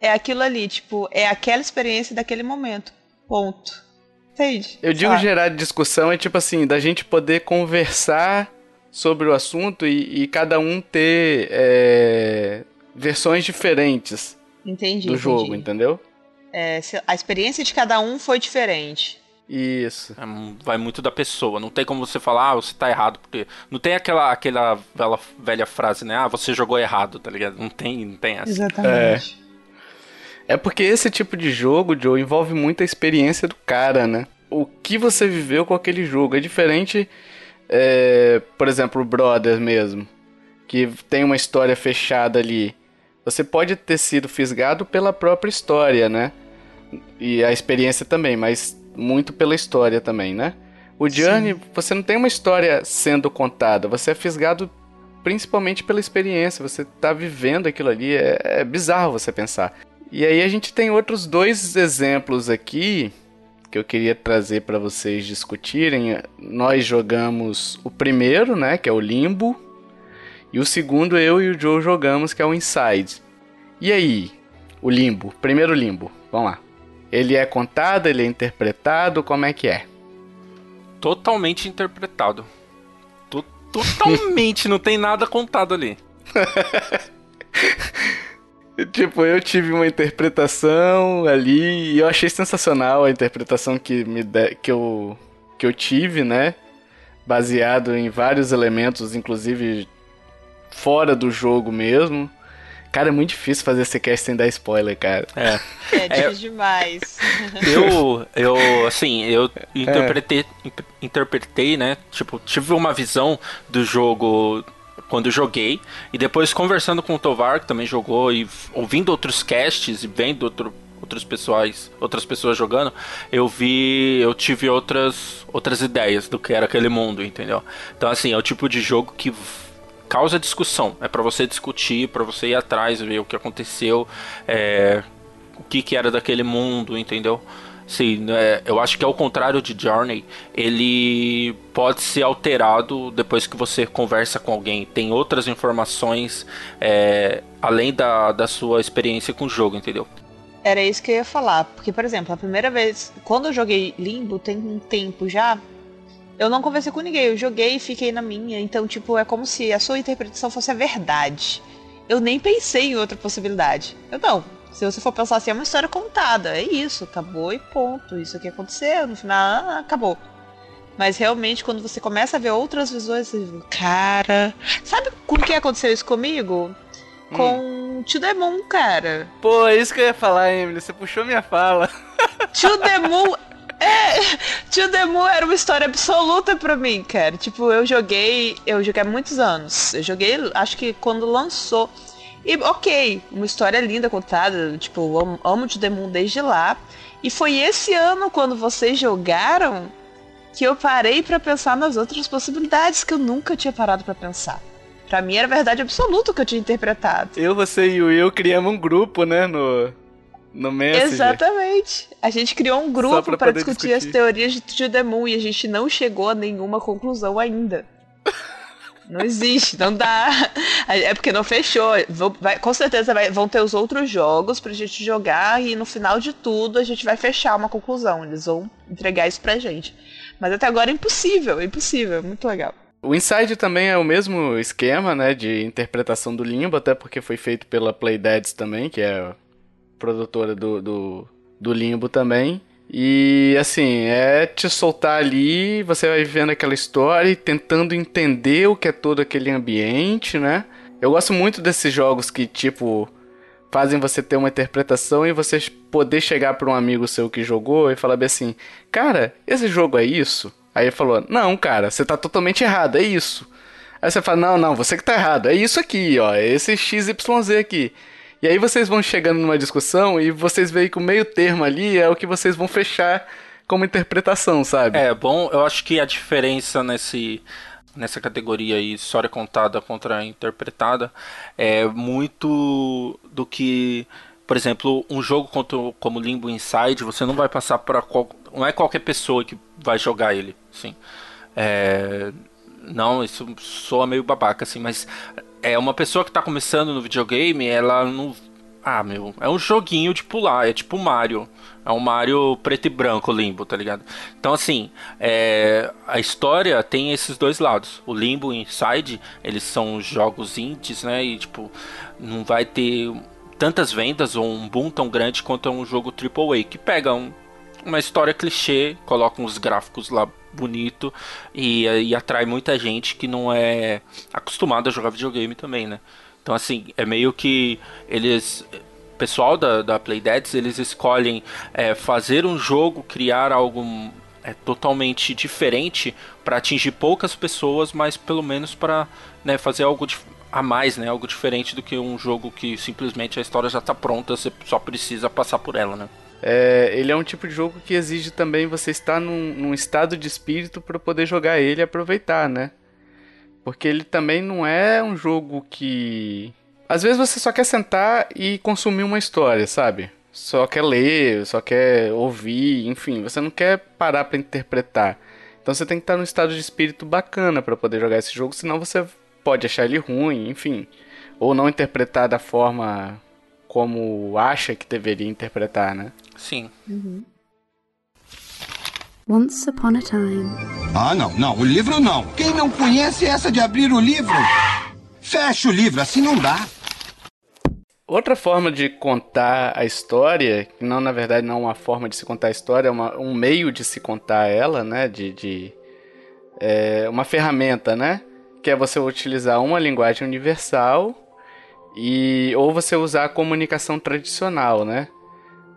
é aquilo ali, tipo, é aquela experiência daquele momento. Ponto. Entende? Eu digo Sabe? gerar discussão é tipo assim, da gente poder conversar sobre o assunto e, e cada um ter é, versões diferentes Entendi. do entendi. jogo, entendeu? É, a experiência de cada um foi diferente. Isso. É, vai muito da pessoa. Não tem como você falar, ah, você tá errado, porque. Não tem aquela, aquela velha, velha frase, né? Ah, você jogou errado, tá ligado? Não tem, não tem essa. Exatamente. É porque esse tipo de jogo, Joe, envolve muita experiência do cara, né? O que você viveu com aquele jogo. É diferente, é, por exemplo, o Brothers mesmo, que tem uma história fechada ali. Você pode ter sido fisgado pela própria história, né? E a experiência também, mas muito pela história também, né? O Journey, você não tem uma história sendo contada, você é fisgado principalmente pela experiência, você tá vivendo aquilo ali, é, é bizarro você pensar. E aí a gente tem outros dois exemplos aqui que eu queria trazer para vocês discutirem. Nós jogamos o primeiro, né, que é o Limbo, e o segundo eu e o Joe jogamos, que é o Inside. E aí, o Limbo, primeiro Limbo, vamos lá. Ele é contado, ele é interpretado, como é que é? Totalmente interpretado. To- Totalmente, não tem nada contado ali. Tipo, eu tive uma interpretação ali e eu achei sensacional a interpretação que, me de- que, eu, que eu tive, né? Baseado em vários elementos, inclusive fora do jogo mesmo. Cara, é muito difícil fazer esse cast sem dar spoiler, cara. É. É difícil demais. Eu, eu, assim, eu interpretei, imp- interpretei, né? Tipo, tive uma visão do jogo quando eu joguei e depois conversando com o Tovar, que também jogou e ouvindo outros casts e vendo outro, outros pessoais, outras pessoas jogando, eu vi, eu tive outras outras ideias do que era aquele mundo, entendeu? Então assim, é o tipo de jogo que causa discussão, é pra você discutir, pra você ir atrás, ver o que aconteceu, é, o que, que era daquele mundo, entendeu? Sim, né, eu acho que ao contrário de Journey, ele pode ser alterado depois que você conversa com alguém. Tem outras informações é, além da, da sua experiência com o jogo, entendeu? Era isso que eu ia falar. Porque, por exemplo, a primeira vez, quando eu joguei Limbo, tem um tempo já, eu não conversei com ninguém. Eu joguei e fiquei na minha. Então, tipo, é como se a sua interpretação fosse a verdade. Eu nem pensei em outra possibilidade. Eu não. Se você for pensar assim, é uma história contada. É isso, acabou e ponto. Isso aqui aconteceu, no final, ah, acabou. Mas realmente, quando você começa a ver outras visões, você fala, cara. Sabe com que aconteceu isso comigo? Com To The Moon, cara. Pô, é isso que eu ia falar, Emily. Você puxou minha fala. To the Moon. É, To the Moon era uma história absoluta pra mim, cara. Tipo, eu joguei. Eu joguei há muitos anos. Eu joguei, acho que quando lançou. E ok, uma história linda contada. Tipo, amo, amo To the Moon desde lá. E foi esse ano, quando vocês jogaram, que eu parei pra pensar nas outras possibilidades que eu nunca tinha parado pra pensar. Pra mim era verdade absoluta o que eu tinha interpretado. Eu, você e o Will criamos um grupo, né, no, no Messenger. Exatamente. A gente criou um grupo pra para poder discutir, as discutir. teorias de To The Moon e a gente não chegou a nenhuma conclusão ainda. Não existe, não dá. É porque não fechou. Vai- com certeza vai- vão ter os outros jogos pra gente jogar e no final de tudo a gente vai fechar uma conclusão. Eles vão entregar isso pra gente. Mas até agora é impossível, é impossível, é muito legal. O Inside também é o mesmo esquema, né, de interpretação do Limbo, até porque foi feito pela Playdeads também, que é produtora do, do, do Limbo também. E assim, é te soltar ali, você vai vivendo aquela história e tentando entender o que é todo aquele ambiente, né? Eu gosto muito desses jogos que, tipo, fazem você ter uma interpretação e você poder chegar para um amigo seu que jogou e falar bem assim: Cara, esse jogo é isso? Aí ele falou: Não, cara, você tá totalmente errado, é isso. Aí você fala: Não, não, você que tá errado, é isso aqui, ó, é esse XYZ aqui. E aí vocês vão chegando numa discussão e vocês veem que o meio termo ali é o que vocês vão fechar como interpretação, sabe? É, bom, eu acho que a diferença nesse nessa categoria aí, história contada contra interpretada, é muito do que, por exemplo, um jogo como Limbo Inside, você não vai passar para qual, não é qualquer pessoa que vai jogar ele, sim. É, não, isso soa meio babaca assim, mas é uma pessoa que está começando no videogame, ela não ah, meu, é um joguinho de pular, é tipo Mario. É um Mario preto e branco, Limbo, tá ligado? Então, assim, é, a história tem esses dois lados. O Limbo e Inside, eles são jogos indies, né? E, tipo, não vai ter tantas vendas ou um boom tão grande quanto é um jogo AAA, que pega um, uma história clichê, coloca uns gráficos lá bonito e, e atrai muita gente que não é acostumada a jogar videogame também, né? Então, assim, é meio que eles. pessoal da, da Playdeads, eles escolhem é, fazer um jogo, criar algo é, totalmente diferente para atingir poucas pessoas, mas pelo menos para né, fazer algo a mais, né? Algo diferente do que um jogo que simplesmente a história já está pronta, você só precisa passar por ela, né? É, ele é um tipo de jogo que exige também você estar num, num estado de espírito para poder jogar ele e aproveitar, né? Porque ele também não é um jogo que. Às vezes você só quer sentar e consumir uma história, sabe? Só quer ler, só quer ouvir, enfim, você não quer parar para interpretar. Então você tem que estar num estado de espírito bacana para poder jogar esse jogo, senão você pode achar ele ruim, enfim, ou não interpretar da forma como acha que deveria interpretar, né? Sim. Uhum. Once Upon a Time. Ah, não, não, o livro não. Quem não conhece essa de abrir o livro? Fecha o livro, assim não dá. Outra forma de contar a história, que não na verdade não é uma forma de se contar a história, é uma, um meio de se contar ela, né? De, de é, uma ferramenta, né? Que é você utilizar uma linguagem universal e ou você usar a comunicação tradicional, né?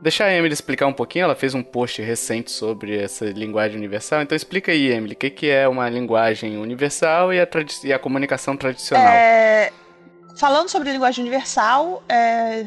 Deixa a Emily explicar um pouquinho, ela fez um post recente sobre essa linguagem universal. Então explica aí, Emily, o que, que é uma linguagem universal e a, e a comunicação tradicional. É... Falando sobre linguagem universal, é...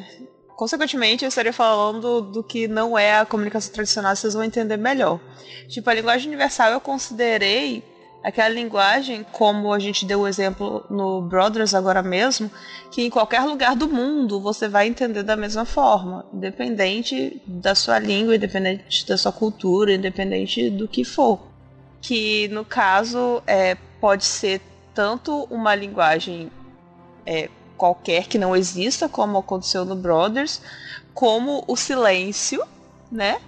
consequentemente eu estaria falando do que não é a comunicação tradicional, vocês vão entender melhor. Tipo, a linguagem universal eu considerei aquela linguagem, como a gente deu o exemplo no Brothers agora mesmo, que em qualquer lugar do mundo você vai entender da mesma forma, independente da sua língua, independente da sua cultura, independente do que for. Que no caso é, pode ser tanto uma linguagem é, qualquer que não exista, como aconteceu no Brothers, como o silêncio, né?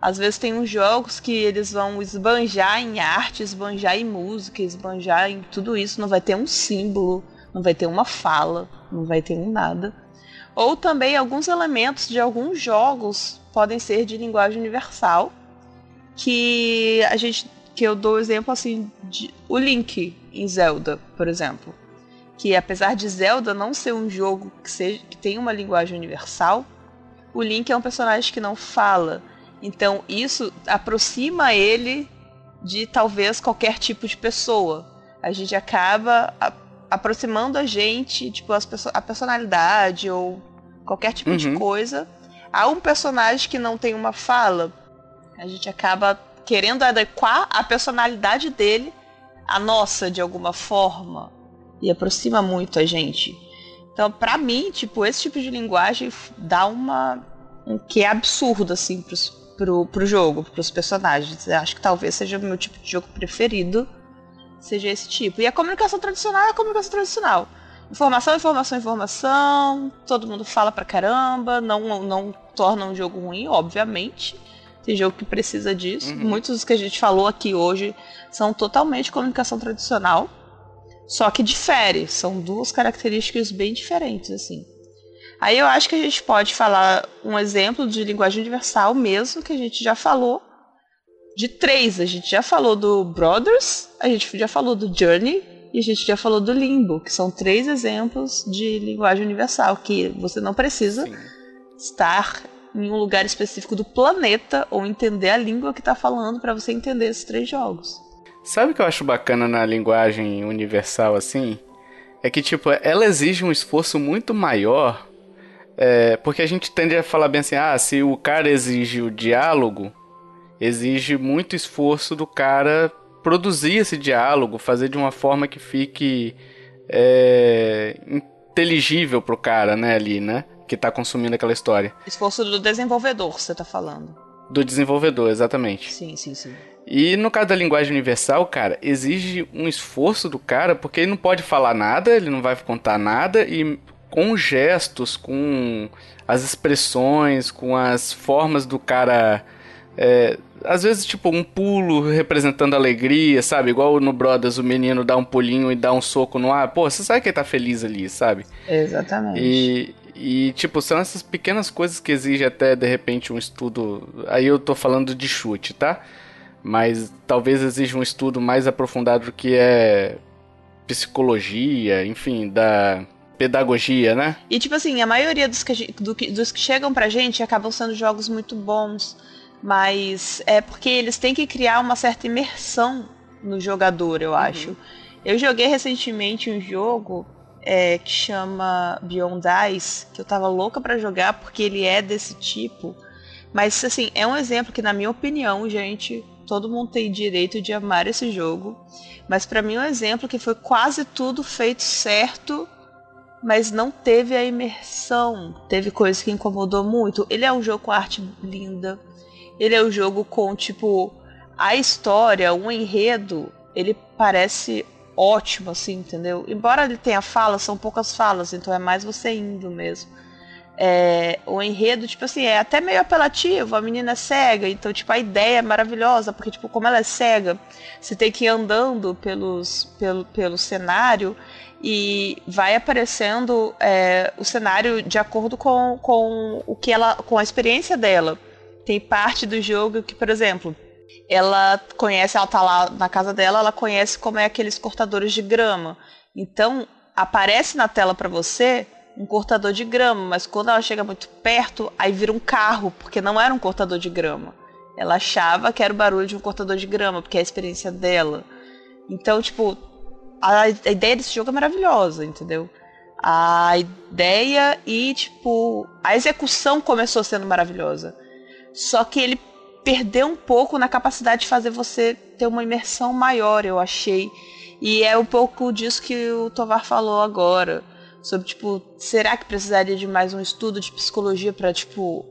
Às vezes tem uns jogos que eles vão esbanjar em arte, esbanjar em música, esbanjar em tudo isso. Não vai ter um símbolo, não vai ter uma fala, não vai ter um nada. Ou também alguns elementos de alguns jogos podem ser de linguagem universal, que a gente que eu dou exemplo assim de o Link em Zelda, por exemplo, que apesar de Zelda não ser um jogo que seja que tem uma linguagem universal, o Link é um personagem que não fala então isso aproxima ele de talvez qualquer tipo de pessoa. A gente acaba a, aproximando a gente, tipo, as, a personalidade ou qualquer tipo uhum. de coisa. Há um personagem que não tem uma fala, a gente acaba querendo adequar a personalidade dele à nossa de alguma forma e aproxima muito a gente. Então, para mim, tipo, esse tipo de linguagem dá uma um que é absurdo assim pros, pro, pro jogo, pros personagens. Eu acho que talvez seja o meu tipo de jogo preferido, seja esse tipo. E a comunicação tradicional é a comunicação tradicional. Informação, informação, informação. Todo mundo fala pra caramba. Não, não torna um jogo ruim, obviamente. Tem jogo que precisa disso. Uhum. Muitos dos que a gente falou aqui hoje são totalmente comunicação tradicional. Só que difere. São duas características bem diferentes, assim. Aí eu acho que a gente pode falar um exemplo de linguagem universal mesmo, que a gente já falou. De três, a gente já falou do Brothers, a gente já falou do Journey, E a gente já falou do limbo, que são três exemplos de linguagem universal, que você não precisa Sim. estar em um lugar específico do planeta ou entender a língua que está falando para você entender esses três jogos. Sabe o que eu acho bacana na linguagem universal assim? É que, tipo, ela exige um esforço muito maior. É, porque a gente tende a falar bem assim: ah, se o cara exige o diálogo, exige muito esforço do cara produzir esse diálogo, fazer de uma forma que fique é, inteligível pro cara, né, ali, né? Que tá consumindo aquela história. Esforço do desenvolvedor, você tá falando. Do desenvolvedor, exatamente. Sim, sim, sim. E no caso da linguagem universal, cara, exige um esforço do cara, porque ele não pode falar nada, ele não vai contar nada, e com gestos, com as expressões, com as formas do cara. É, às vezes, tipo, um pulo representando alegria, sabe? Igual no Brothers, o menino dá um pulinho e dá um soco no ar. Pô, você sabe que ele tá feliz ali, sabe? Exatamente. E, e, tipo, são essas pequenas coisas que exigem até, de repente, um estudo. Aí eu tô falando de chute, tá? mas talvez exija um estudo mais aprofundado do que é psicologia, enfim, da pedagogia, né? E tipo assim, a maioria dos que, do, dos que chegam pra gente acabam sendo jogos muito bons, mas é porque eles têm que criar uma certa imersão no jogador, eu acho. Uhum. Eu joguei recentemente um jogo é, que chama Beyond Ice, que eu tava louca para jogar porque ele é desse tipo. Mas assim, é um exemplo que, na minha opinião, gente, todo mundo tem direito de amar esse jogo. Mas para mim é um exemplo que foi quase tudo feito certo, mas não teve a imersão. Teve coisa que incomodou muito. Ele é um jogo com arte linda. Ele é um jogo com tipo a história, o enredo, ele parece ótimo assim, entendeu? Embora ele tenha falas, são poucas falas, então é mais você indo mesmo. É, o enredo, tipo assim, é até meio apelativo, a menina é cega, então, tipo, a ideia é maravilhosa, porque, tipo, como ela é cega, você tem que ir andando pelos, pelo, pelo cenário e vai aparecendo é, o cenário de acordo com, com o que ela. com a experiência dela. Tem parte do jogo que, por exemplo, ela conhece, ela tá lá na casa dela, ela conhece como é aqueles cortadores de grama. Então, aparece na tela para você um cortador de grama, mas quando ela chega muito perto, aí vira um carro, porque não era um cortador de grama. Ela achava que era o barulho de um cortador de grama, porque é a experiência dela. Então, tipo, a, a ideia desse jogo é maravilhosa, entendeu? A ideia e, tipo, a execução começou sendo maravilhosa. Só que ele perdeu um pouco na capacidade de fazer você ter uma imersão maior, eu achei. E é um pouco disso que o Tovar falou agora sobre tipo, será que precisaria de mais um estudo de psicologia para tipo,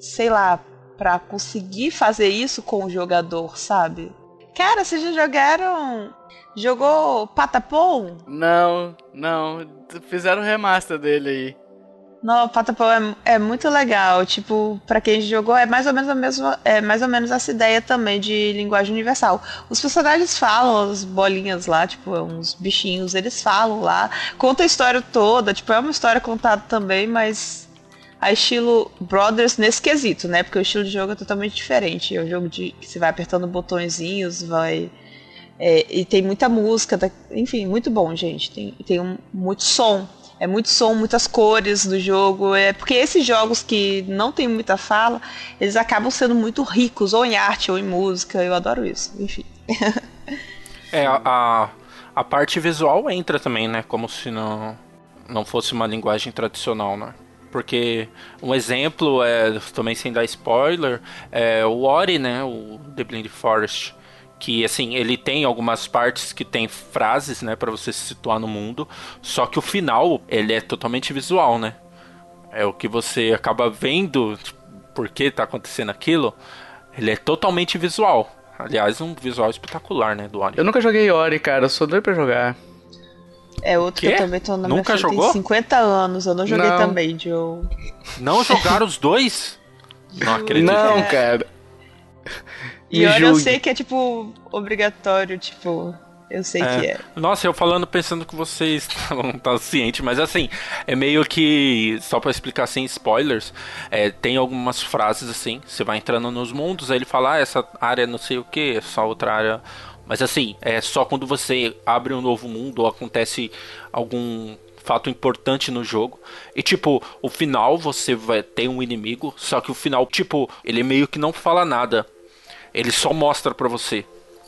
sei lá, para conseguir fazer isso com o jogador, sabe? Cara, vocês já jogaram jogou Patapon? Não, não, fizeram remaster dele aí. Não, Patapão é, é muito legal. Tipo, para quem jogou, é mais ou menos a mesma, é mais ou menos essa ideia também de linguagem universal. Os personagens falam, as bolinhas lá, tipo, uns bichinhos, eles falam lá, conta a história toda, tipo, é uma história contada também, mas a estilo Brothers nesse quesito, né? Porque o estilo de jogo é totalmente diferente. É um jogo de que você vai apertando botõezinhos, vai é, e tem muita música, enfim, muito bom, gente. Tem, tem um, muito som é muito som, muitas cores do jogo. É porque esses jogos que não tem muita fala, eles acabam sendo muito ricos, ou em arte, ou em música. Eu adoro isso, enfim. é, a, a parte visual entra também, né? Como se não, não fosse uma linguagem tradicional, né? Porque um exemplo, é, também sem dar spoiler, é o Ori, né? O The Blind Forest que assim ele tem algumas partes que tem frases né para você se situar no mundo só que o final ele é totalmente visual né é o que você acaba vendo tipo, por que tá acontecendo aquilo ele é totalmente visual aliás um visual espetacular né do Ori eu nunca joguei Ori cara eu sou doido para jogar é outro que, que eu também tô na Nunca minha jogou? Tem 50 anos, eu não joguei não. também, Joe. Não jogaram os dois? Não acredito. Não, cara. E olha, eu sei que é tipo obrigatório, tipo. Eu sei é. que é. Nossa, eu falando pensando que vocês não tá ciente, mas assim, é meio que só para explicar sem spoilers, é, tem algumas frases assim, você vai entrando nos mundos, aí ele fala, ah, essa área não sei o que, essa outra área Mas assim, é só quando você abre um novo mundo ou acontece algum fato importante no jogo. E tipo, o final você vai ter um inimigo, só que o final, tipo, ele meio que não fala nada. Ele só mostra pra você.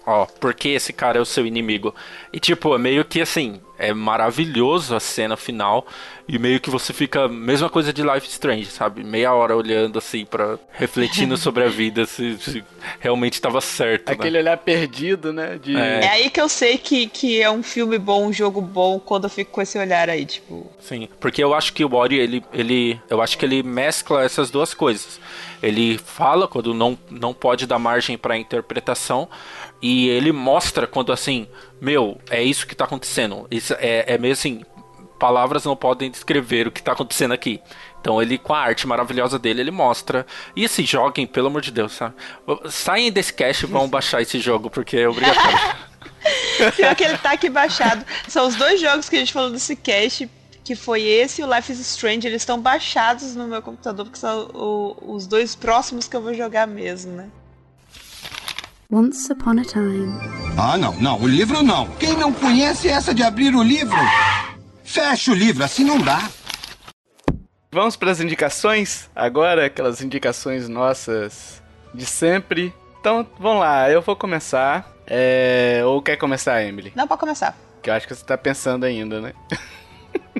Ó, porque esse cara é o seu inimigo. E tipo, é meio que assim, é maravilhoso a cena final e meio que você fica mesma coisa de Life Strange, sabe? Meia hora olhando assim para refletindo sobre a vida se, se realmente estava certo. Aquele né? olhar perdido, né? De... É. é. aí que eu sei que, que é um filme bom, um jogo bom quando eu fico com esse olhar aí, tipo. Sim, porque eu acho que o Ori ele ele eu acho que ele mescla essas duas coisas. Ele fala quando não não pode dar margem para interpretação e ele mostra quando assim, meu, é isso que tá acontecendo. Isso é, é meio assim, palavras não podem descrever o que tá acontecendo aqui. Então ele, com a arte maravilhosa dele, ele mostra. E assim, joguem, pelo amor de Deus, sabe? Saem desse cache e vão baixar esse jogo, porque é obrigatório. Pior que ele tá aqui baixado. São os dois jogos que a gente falou desse cache, que foi esse e o Life is Strange. Eles estão baixados no meu computador, porque são o, os dois próximos que eu vou jogar mesmo, né? Once Upon a Time. Ah, não, não, o livro não. Quem não conhece essa de abrir o livro? Fecha o livro, assim não dá. Vamos para as indicações? Agora, aquelas indicações nossas de sempre. Então, vamos lá, eu vou começar. É... Ou quer começar, Emily? Não, pode começar. Que eu acho que você tá pensando ainda, né?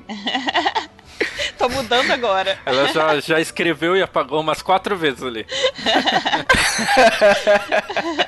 Tô mudando agora. Ela já, já escreveu e apagou umas quatro vezes ali.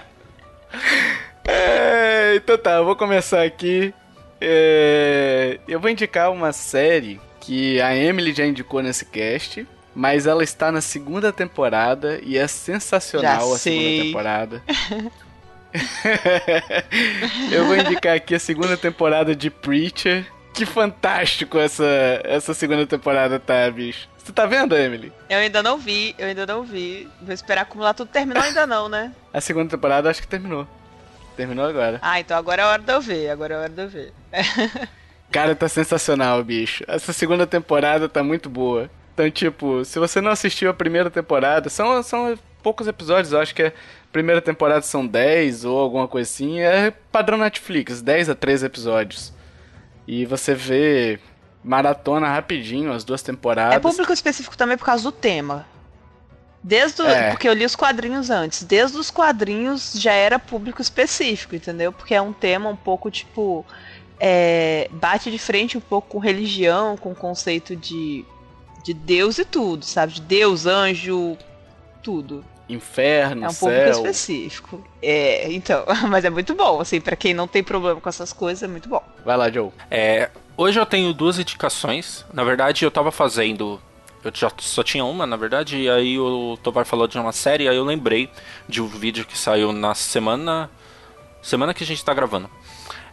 é, então tá, eu vou começar aqui. É, eu vou indicar uma série que a Emily já indicou nesse cast, mas ela está na segunda temporada e é sensacional a segunda temporada. eu vou indicar aqui a segunda temporada de Preacher. Que fantástico essa, essa segunda temporada tá, bicho. Você tá vendo, Emily? Eu ainda não vi, eu ainda não vi. Vou esperar acumular tudo. Terminou ainda não, né? A segunda temporada acho que terminou. Terminou agora. Ah, então agora é hora de eu ver. Agora é hora de eu ver. Cara, tá sensacional, bicho. Essa segunda temporada tá muito boa. Então, tipo, se você não assistiu a primeira temporada, são, são poucos episódios, eu acho que a primeira temporada são 10 ou alguma coisa assim. É padrão Netflix, 10 a 13 episódios. E você vê maratona rapidinho as duas temporadas. É público específico também por causa do tema. Desde o, é. porque eu li os quadrinhos antes. Desde os quadrinhos já era público específico, entendeu? Porque é um tema um pouco tipo é, bate de frente um pouco com religião, com o conceito de de Deus e tudo, sabe? De Deus, anjo, tudo. Inferno, É um céu. público específico. É, então, mas é muito bom, assim, para quem não tem problema com essas coisas, é muito bom. Vai lá, Joe. É, hoje eu tenho duas indicações. Na verdade, eu tava fazendo eu já só tinha uma, na verdade, e aí o Tovar falou de uma série, aí eu lembrei de um vídeo que saiu na semana. Semana que a gente tá gravando.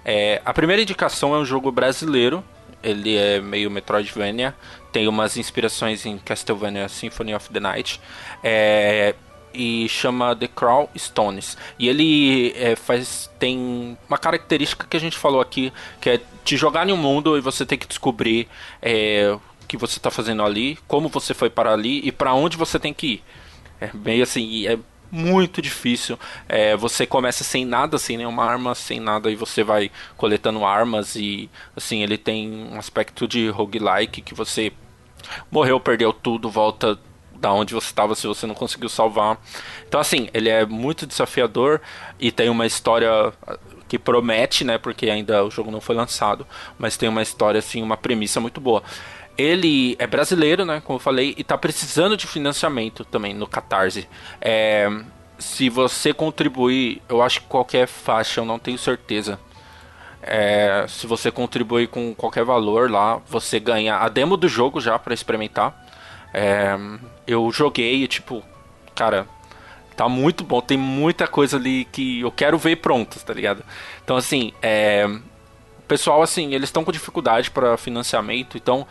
É, a primeira indicação é um jogo brasileiro. Ele é meio Metroidvania. Tem umas inspirações em Castlevania Symphony of the Night. É, e chama The Crawl Stones. E ele é, faz tem uma característica que a gente falou aqui, que é te jogar em um mundo e você tem que descobrir é, que você está fazendo ali, como você foi para ali e para onde você tem que ir. É meio assim, é muito difícil. É, você começa sem nada, sem nenhuma arma, sem nada, e você vai coletando armas e assim, ele tem um aspecto de roguelike que você morreu, perdeu tudo, volta da onde você estava se você não conseguiu salvar. Então assim, ele é muito desafiador e tem uma história que promete, né, porque ainda o jogo não foi lançado, mas tem uma história assim, uma premissa muito boa. Ele é brasileiro, né? Como eu falei, e está precisando de financiamento também no Catarse. É, se você contribuir, eu acho que qualquer faixa, eu não tenho certeza. É, se você contribuir com qualquer valor lá, você ganha a demo do jogo já para experimentar. É, eu joguei e, tipo, cara, tá muito bom. Tem muita coisa ali que eu quero ver pronta, tá ligado? Então, assim, é, o pessoal, assim, eles estão com dificuldade para financiamento, então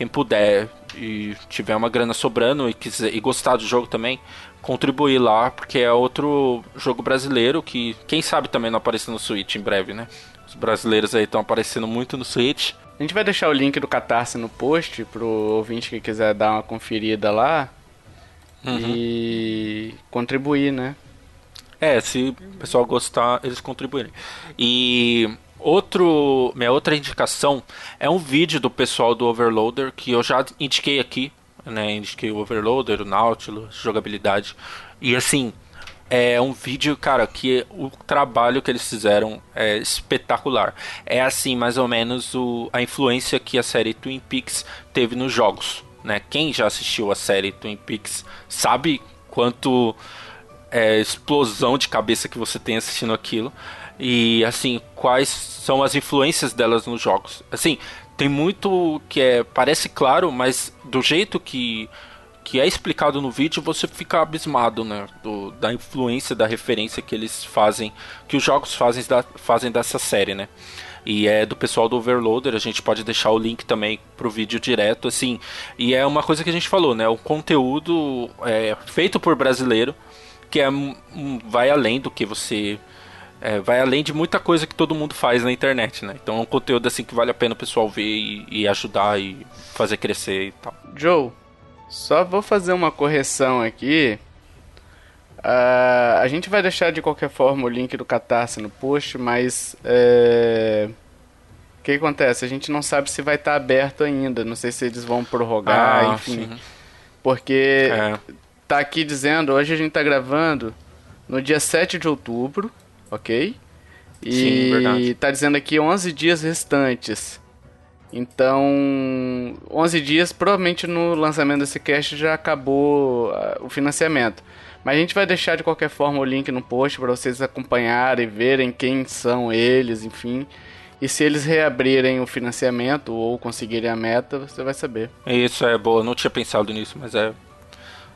quem puder e tiver uma grana sobrando e quiser e gostar do jogo também, contribuir lá, porque é outro jogo brasileiro que quem sabe também não apareça no Switch em breve, né? Os brasileiros aí estão aparecendo muito no Switch. A gente vai deixar o link do Catarse no post pro ouvinte que quiser dar uma conferida lá uhum. e contribuir, né? É, se o pessoal gostar, eles contribuírem. E outro, minha outra indicação é um vídeo do pessoal do Overloader que eu já indiquei aqui, né? Indiquei o Overloader, o Nautilus, jogabilidade. E assim, é um vídeo, cara, que o trabalho que eles fizeram é espetacular. É assim, mais ou menos, o, a influência que a série Twin Peaks teve nos jogos. Né? Quem já assistiu a série Twin Peaks sabe quanto é, explosão de cabeça que você tem assistindo aquilo. E assim, quais são as influências delas nos jogos. Assim, tem muito que é parece claro, mas do jeito que que é explicado no vídeo, você fica abismado, né? Do, da influência, da referência que eles fazem, que os jogos fazem, da, fazem dessa série, né? E é do pessoal do Overloader, a gente pode deixar o link também pro vídeo direto, assim. E é uma coisa que a gente falou, né? O conteúdo é feito por brasileiro, que é, vai além do que você é, vai além de muita coisa que todo mundo faz na internet, né? Então é um conteúdo assim que vale a pena o pessoal ver e, e ajudar e fazer crescer e tal. Joe, só vou fazer uma correção aqui. Uh, a gente vai deixar de qualquer forma o link do Catarse no post, mas é... o que acontece? A gente não sabe se vai estar aberto ainda. Não sei se eles vão prorrogar, ah, enfim. Sim. Porque é. tá aqui dizendo, hoje a gente tá gravando no dia 7 de outubro, ok? E sim, verdade. tá dizendo aqui 11 dias restantes. Então, 11 dias, provavelmente no lançamento desse cast já acabou uh, o financiamento. Mas a gente vai deixar de qualquer forma o link no post para vocês acompanharem, verem quem são eles, enfim. E se eles reabrirem o financiamento ou conseguirem a meta, você vai saber. Isso é boa, não tinha pensado nisso, mas é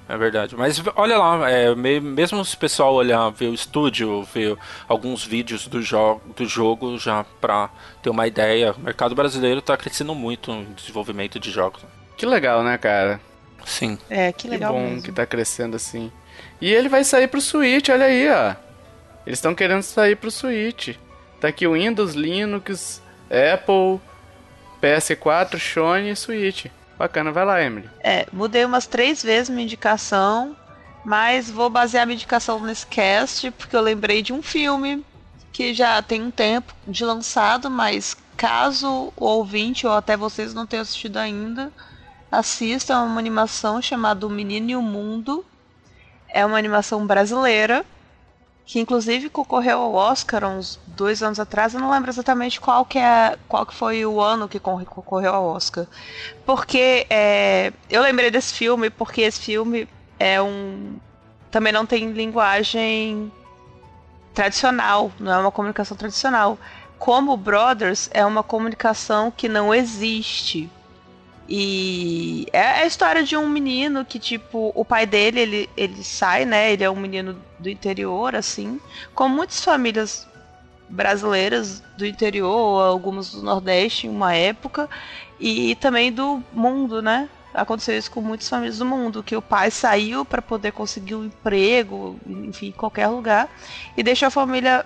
é verdade. Mas olha lá, é, mesmo se o pessoal olhar, ver o estúdio, ver alguns vídeos do, jo do jogo, já pra ter uma ideia, o mercado brasileiro tá crescendo muito no desenvolvimento de jogos. Que legal, né, cara? Sim. É, que legal. Que bom mesmo. que tá crescendo assim. E ele vai sair pro Switch, olha aí, ó. Eles estão querendo sair pro Switch. Tá aqui o Windows, Linux, Apple, PS4, Sony e Switch. Bacana, vai lá, Emily. É, mudei umas três vezes minha indicação, mas vou basear minha indicação nesse cast, porque eu lembrei de um filme que já tem um tempo de lançado, mas caso o ouvinte ou até vocês não tenham assistido ainda, assistam uma animação chamada O Menino e o Mundo. É uma animação brasileira que inclusive concorreu ao Oscar uns dois anos atrás. Eu não lembro exatamente qual que é, qual que foi o ano que concorreu ao Oscar, porque é, eu lembrei desse filme porque esse filme é um também não tem linguagem tradicional, não é uma comunicação tradicional. Como Brothers é uma comunicação que não existe. E é a história de um menino que, tipo, o pai dele, ele, ele sai, né? Ele é um menino do interior, assim. Como muitas famílias brasileiras do interior, algumas do Nordeste em uma época. E também do mundo, né? Aconteceu isso com muitas famílias do mundo, que o pai saiu para poder conseguir um emprego, enfim, em qualquer lugar, e deixou a família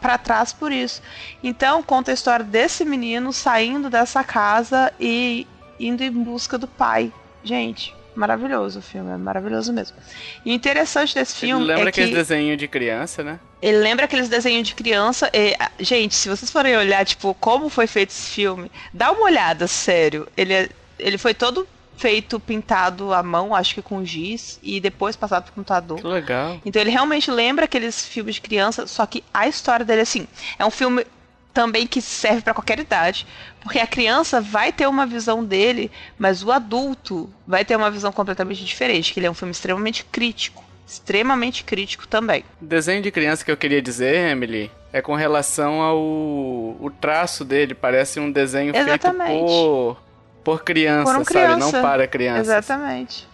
para trás por isso. Então conta a história desse menino saindo dessa casa e indo em busca do pai. Gente, maravilhoso o filme, é maravilhoso mesmo. E o interessante desse filme Ele lembra é que... aqueles desenhos de criança, né? Ele lembra aqueles desenhos de criança. E, gente, se vocês forem olhar, tipo, como foi feito esse filme, dá uma olhada, sério. Ele, é, ele foi todo feito pintado à mão, acho que com giz, e depois passado pro computador. Que legal. Então ele realmente lembra aqueles filmes de criança, só que a história dele, assim, é um filme também que serve para qualquer idade, porque a criança vai ter uma visão dele, mas o adulto vai ter uma visão completamente diferente, que ele é um filme extremamente crítico, extremamente crítico também. Desenho de criança que eu queria dizer, Emily, é com relação ao o traço dele, parece um desenho Exatamente. feito por por criança, por um criança. sabe, não para crianças. Exatamente.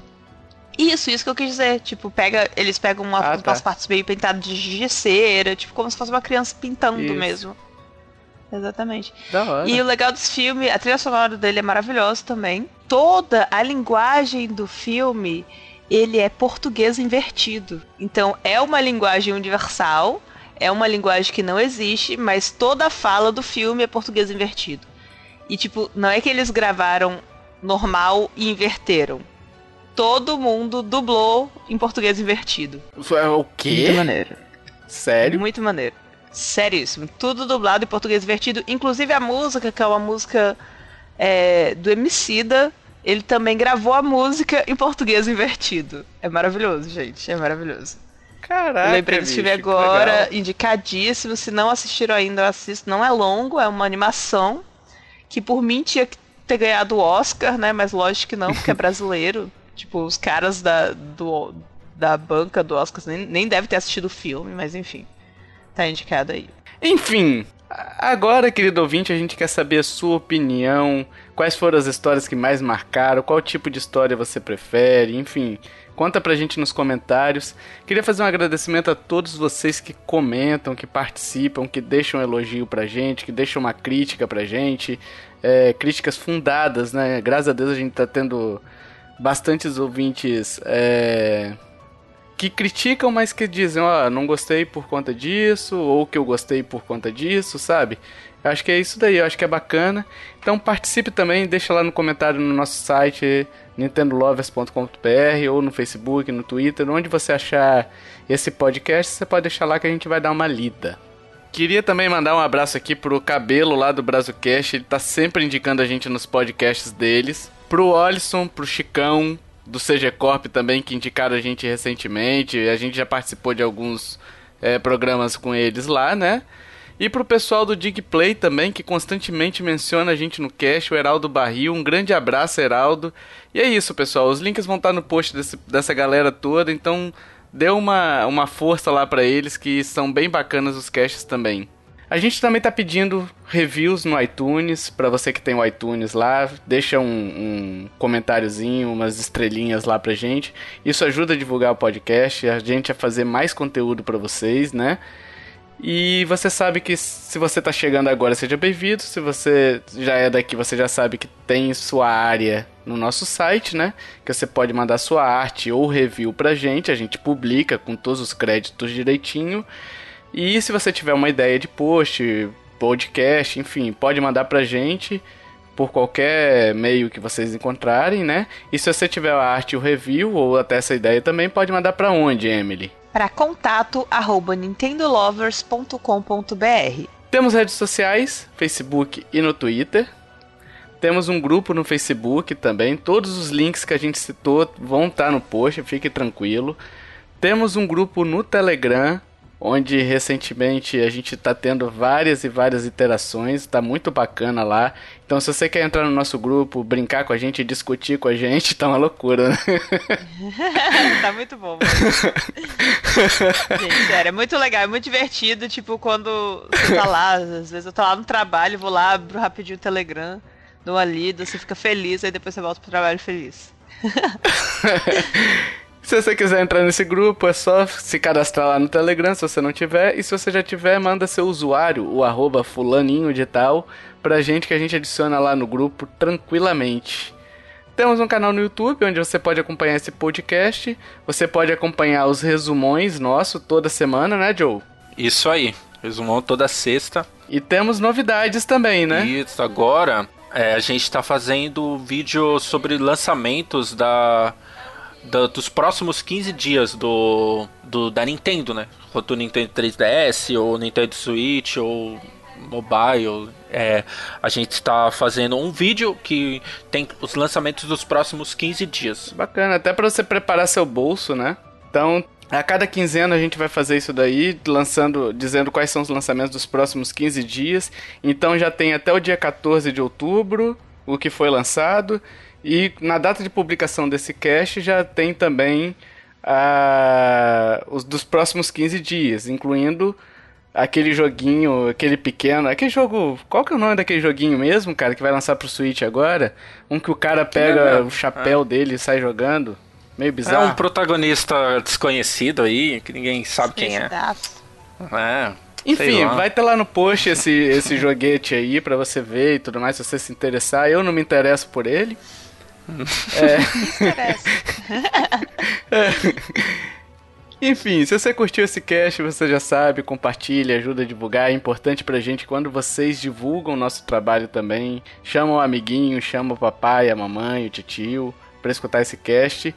Isso, isso que eu quis dizer. Tipo, pega, eles pegam uma, ah, tá. umas partes meio pintadas de cera, tipo, como se fosse uma criança pintando isso. mesmo. Exatamente. E o legal desse filme, a trilha sonora dele é maravilhosa também. Toda a linguagem do filme, ele é português invertido. Então é uma linguagem universal, é uma linguagem que não existe, mas toda a fala do filme é português invertido. E tipo, não é que eles gravaram normal e inverteram. Todo mundo dublou em português invertido. Isso é o quê? De maneira. Sério? Muito maneiro. Seríssimo. Tudo dublado em português invertido. Inclusive a música, que é uma música é, do Emicida, ele também gravou a música em português invertido. É maravilhoso, gente. É maravilhoso. Caraca, Eu lembrei desse filme agora, legal. indicadíssimo. Se não assistiram ainda, assista. Não é longo, é uma animação que por mim tinha que ter ganhado o Oscar, né? Mas lógico que não, porque é brasileiro. tipo, os caras da, do, da banca do Oscar nem, nem devem ter assistido o filme, mas enfim. Tá indicado aí. Enfim, agora, querido ouvinte, a gente quer saber a sua opinião, quais foram as histórias que mais marcaram, qual tipo de história você prefere, enfim. Conta pra gente nos comentários. Queria fazer um agradecimento a todos vocês que comentam, que participam, que deixam elogio pra gente, que deixam uma crítica pra gente. é, críticas fundadas, né? Graças a Deus a gente tá tendo bastantes ouvintes é, que criticam, mas que dizem, ó, não gostei por conta disso, ou que eu gostei por conta disso, sabe? Eu acho que é isso daí, eu acho que é bacana. Então participe também, deixa lá no comentário no nosso site nintendolovers.com.br ou no Facebook, no Twitter, onde você achar esse podcast, você pode deixar lá que a gente vai dar uma lida. Queria também mandar um abraço aqui pro Cabelo lá do Brazucast, ele tá sempre indicando a gente nos podcasts deles. Pro Olisson, pro Chicão, do CG Corp também, que indicaram a gente recentemente. A gente já participou de alguns eh, programas com eles lá, né? E pro pessoal do Digplay também, que constantemente menciona a gente no cast, o Heraldo Barril. Um grande abraço, Heraldo. E é isso, pessoal. Os links vão estar no post desse- dessa galera toda, então dê uma, uma força lá pra eles, que são bem bacanas os casts também. A gente também tá pedindo reviews no iTunes, pra você que tem o iTunes lá, deixa um, um comentáriozinho, umas estrelinhas lá pra gente. Isso ajuda a divulgar o podcast, a gente a fazer mais conteúdo pra vocês, né? E você sabe que se você tá chegando agora, seja bem-vindo. Se você já é daqui, você já sabe que tem sua área no nosso site, né? Que você pode mandar sua arte ou review pra gente, a gente publica com todos os créditos direitinho. E se você tiver uma ideia de post, podcast, enfim, pode mandar pra gente por qualquer meio que vocês encontrarem, né? E se você tiver a arte e o review ou até essa ideia também, pode mandar pra onde, Emily? Para contato arroba nintendolovers.com.br. Temos redes sociais, Facebook e no Twitter. Temos um grupo no Facebook também. Todos os links que a gente citou vão estar no post, fique tranquilo. Temos um grupo no Telegram, onde recentemente a gente está tendo várias e várias interações, está muito bacana lá. Então, se você quer entrar no nosso grupo, brincar com a gente, discutir com a gente, tá uma loucura, né? tá muito bom. Gente, sério, é muito legal, é muito divertido. Tipo, quando você tá lá, às vezes eu tô lá no trabalho, vou lá, abro rapidinho o Telegram, dou uma lida, você fica feliz, aí depois você volta pro trabalho feliz. Se você quiser entrar nesse grupo, é só se cadastrar lá no Telegram, se você não tiver. E se você já tiver, manda seu usuário, o arroba fulaninho de tal, pra gente que a gente adiciona lá no grupo tranquilamente. Temos um canal no YouTube onde você pode acompanhar esse podcast. Você pode acompanhar os resumões nossos toda semana, né, Joe? Isso aí. Resumão toda sexta. E temos novidades também, né? Isso, agora é, a gente tá fazendo vídeo sobre lançamentos da, da- dos próximos 15 dias do, do da Nintendo, né? Do Nintendo 3DS, ou Nintendo Switch, ou mobile. É, a gente está fazendo um vídeo que tem os lançamentos dos próximos 15 dias. Bacana, até pra você preparar seu bolso, né? Então, a cada quinzena a gente vai fazer isso daí, lançando, dizendo quais são os lançamentos dos próximos 15 dias. Então já tem até o dia 14 de outubro o que foi lançado. E na data de publicação desse cast já tem também ah, os dos próximos 15 dias, incluindo aquele joguinho, aquele pequeno, aquele jogo, qual que é o nome daquele joguinho mesmo, cara, que vai lançar pro Switch agora? Um que o cara pega legal. o chapéu dele e sai jogando. Meio É bizarro. um protagonista desconhecido aí, que ninguém sabe quem é. É. Enfim, vai ter lá no post esse, esse joguete aí pra você ver e tudo mais, se você se interessar. Eu não me interesso por ele. Interessa. Enfim, se você curtiu esse cast, você já sabe, compartilha, ajuda a divulgar. É importante pra gente quando vocês divulgam o nosso trabalho também. Chama o amiguinho, chama o papai, a mamãe, o tio pra escutar esse cast.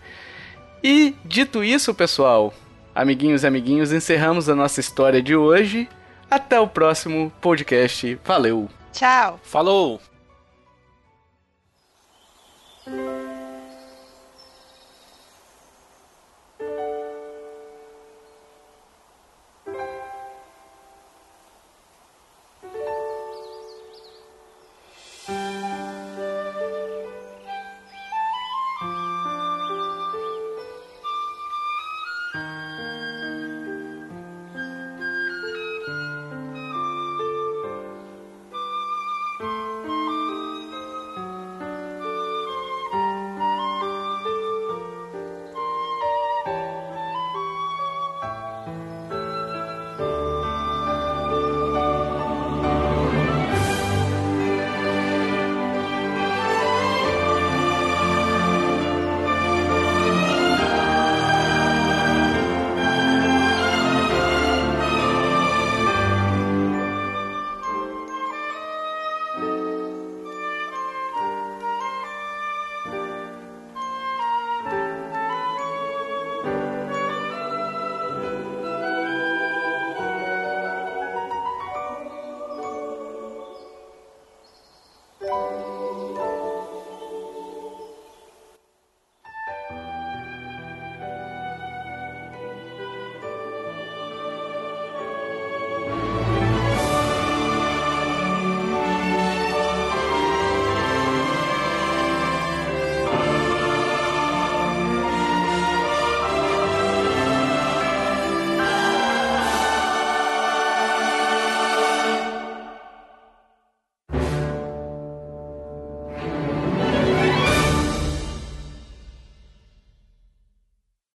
E dito isso, pessoal, amiguinhos e amiguinhos, encerramos a nossa história de hoje. Até o próximo podcast. Valeu! Tchau! Falou!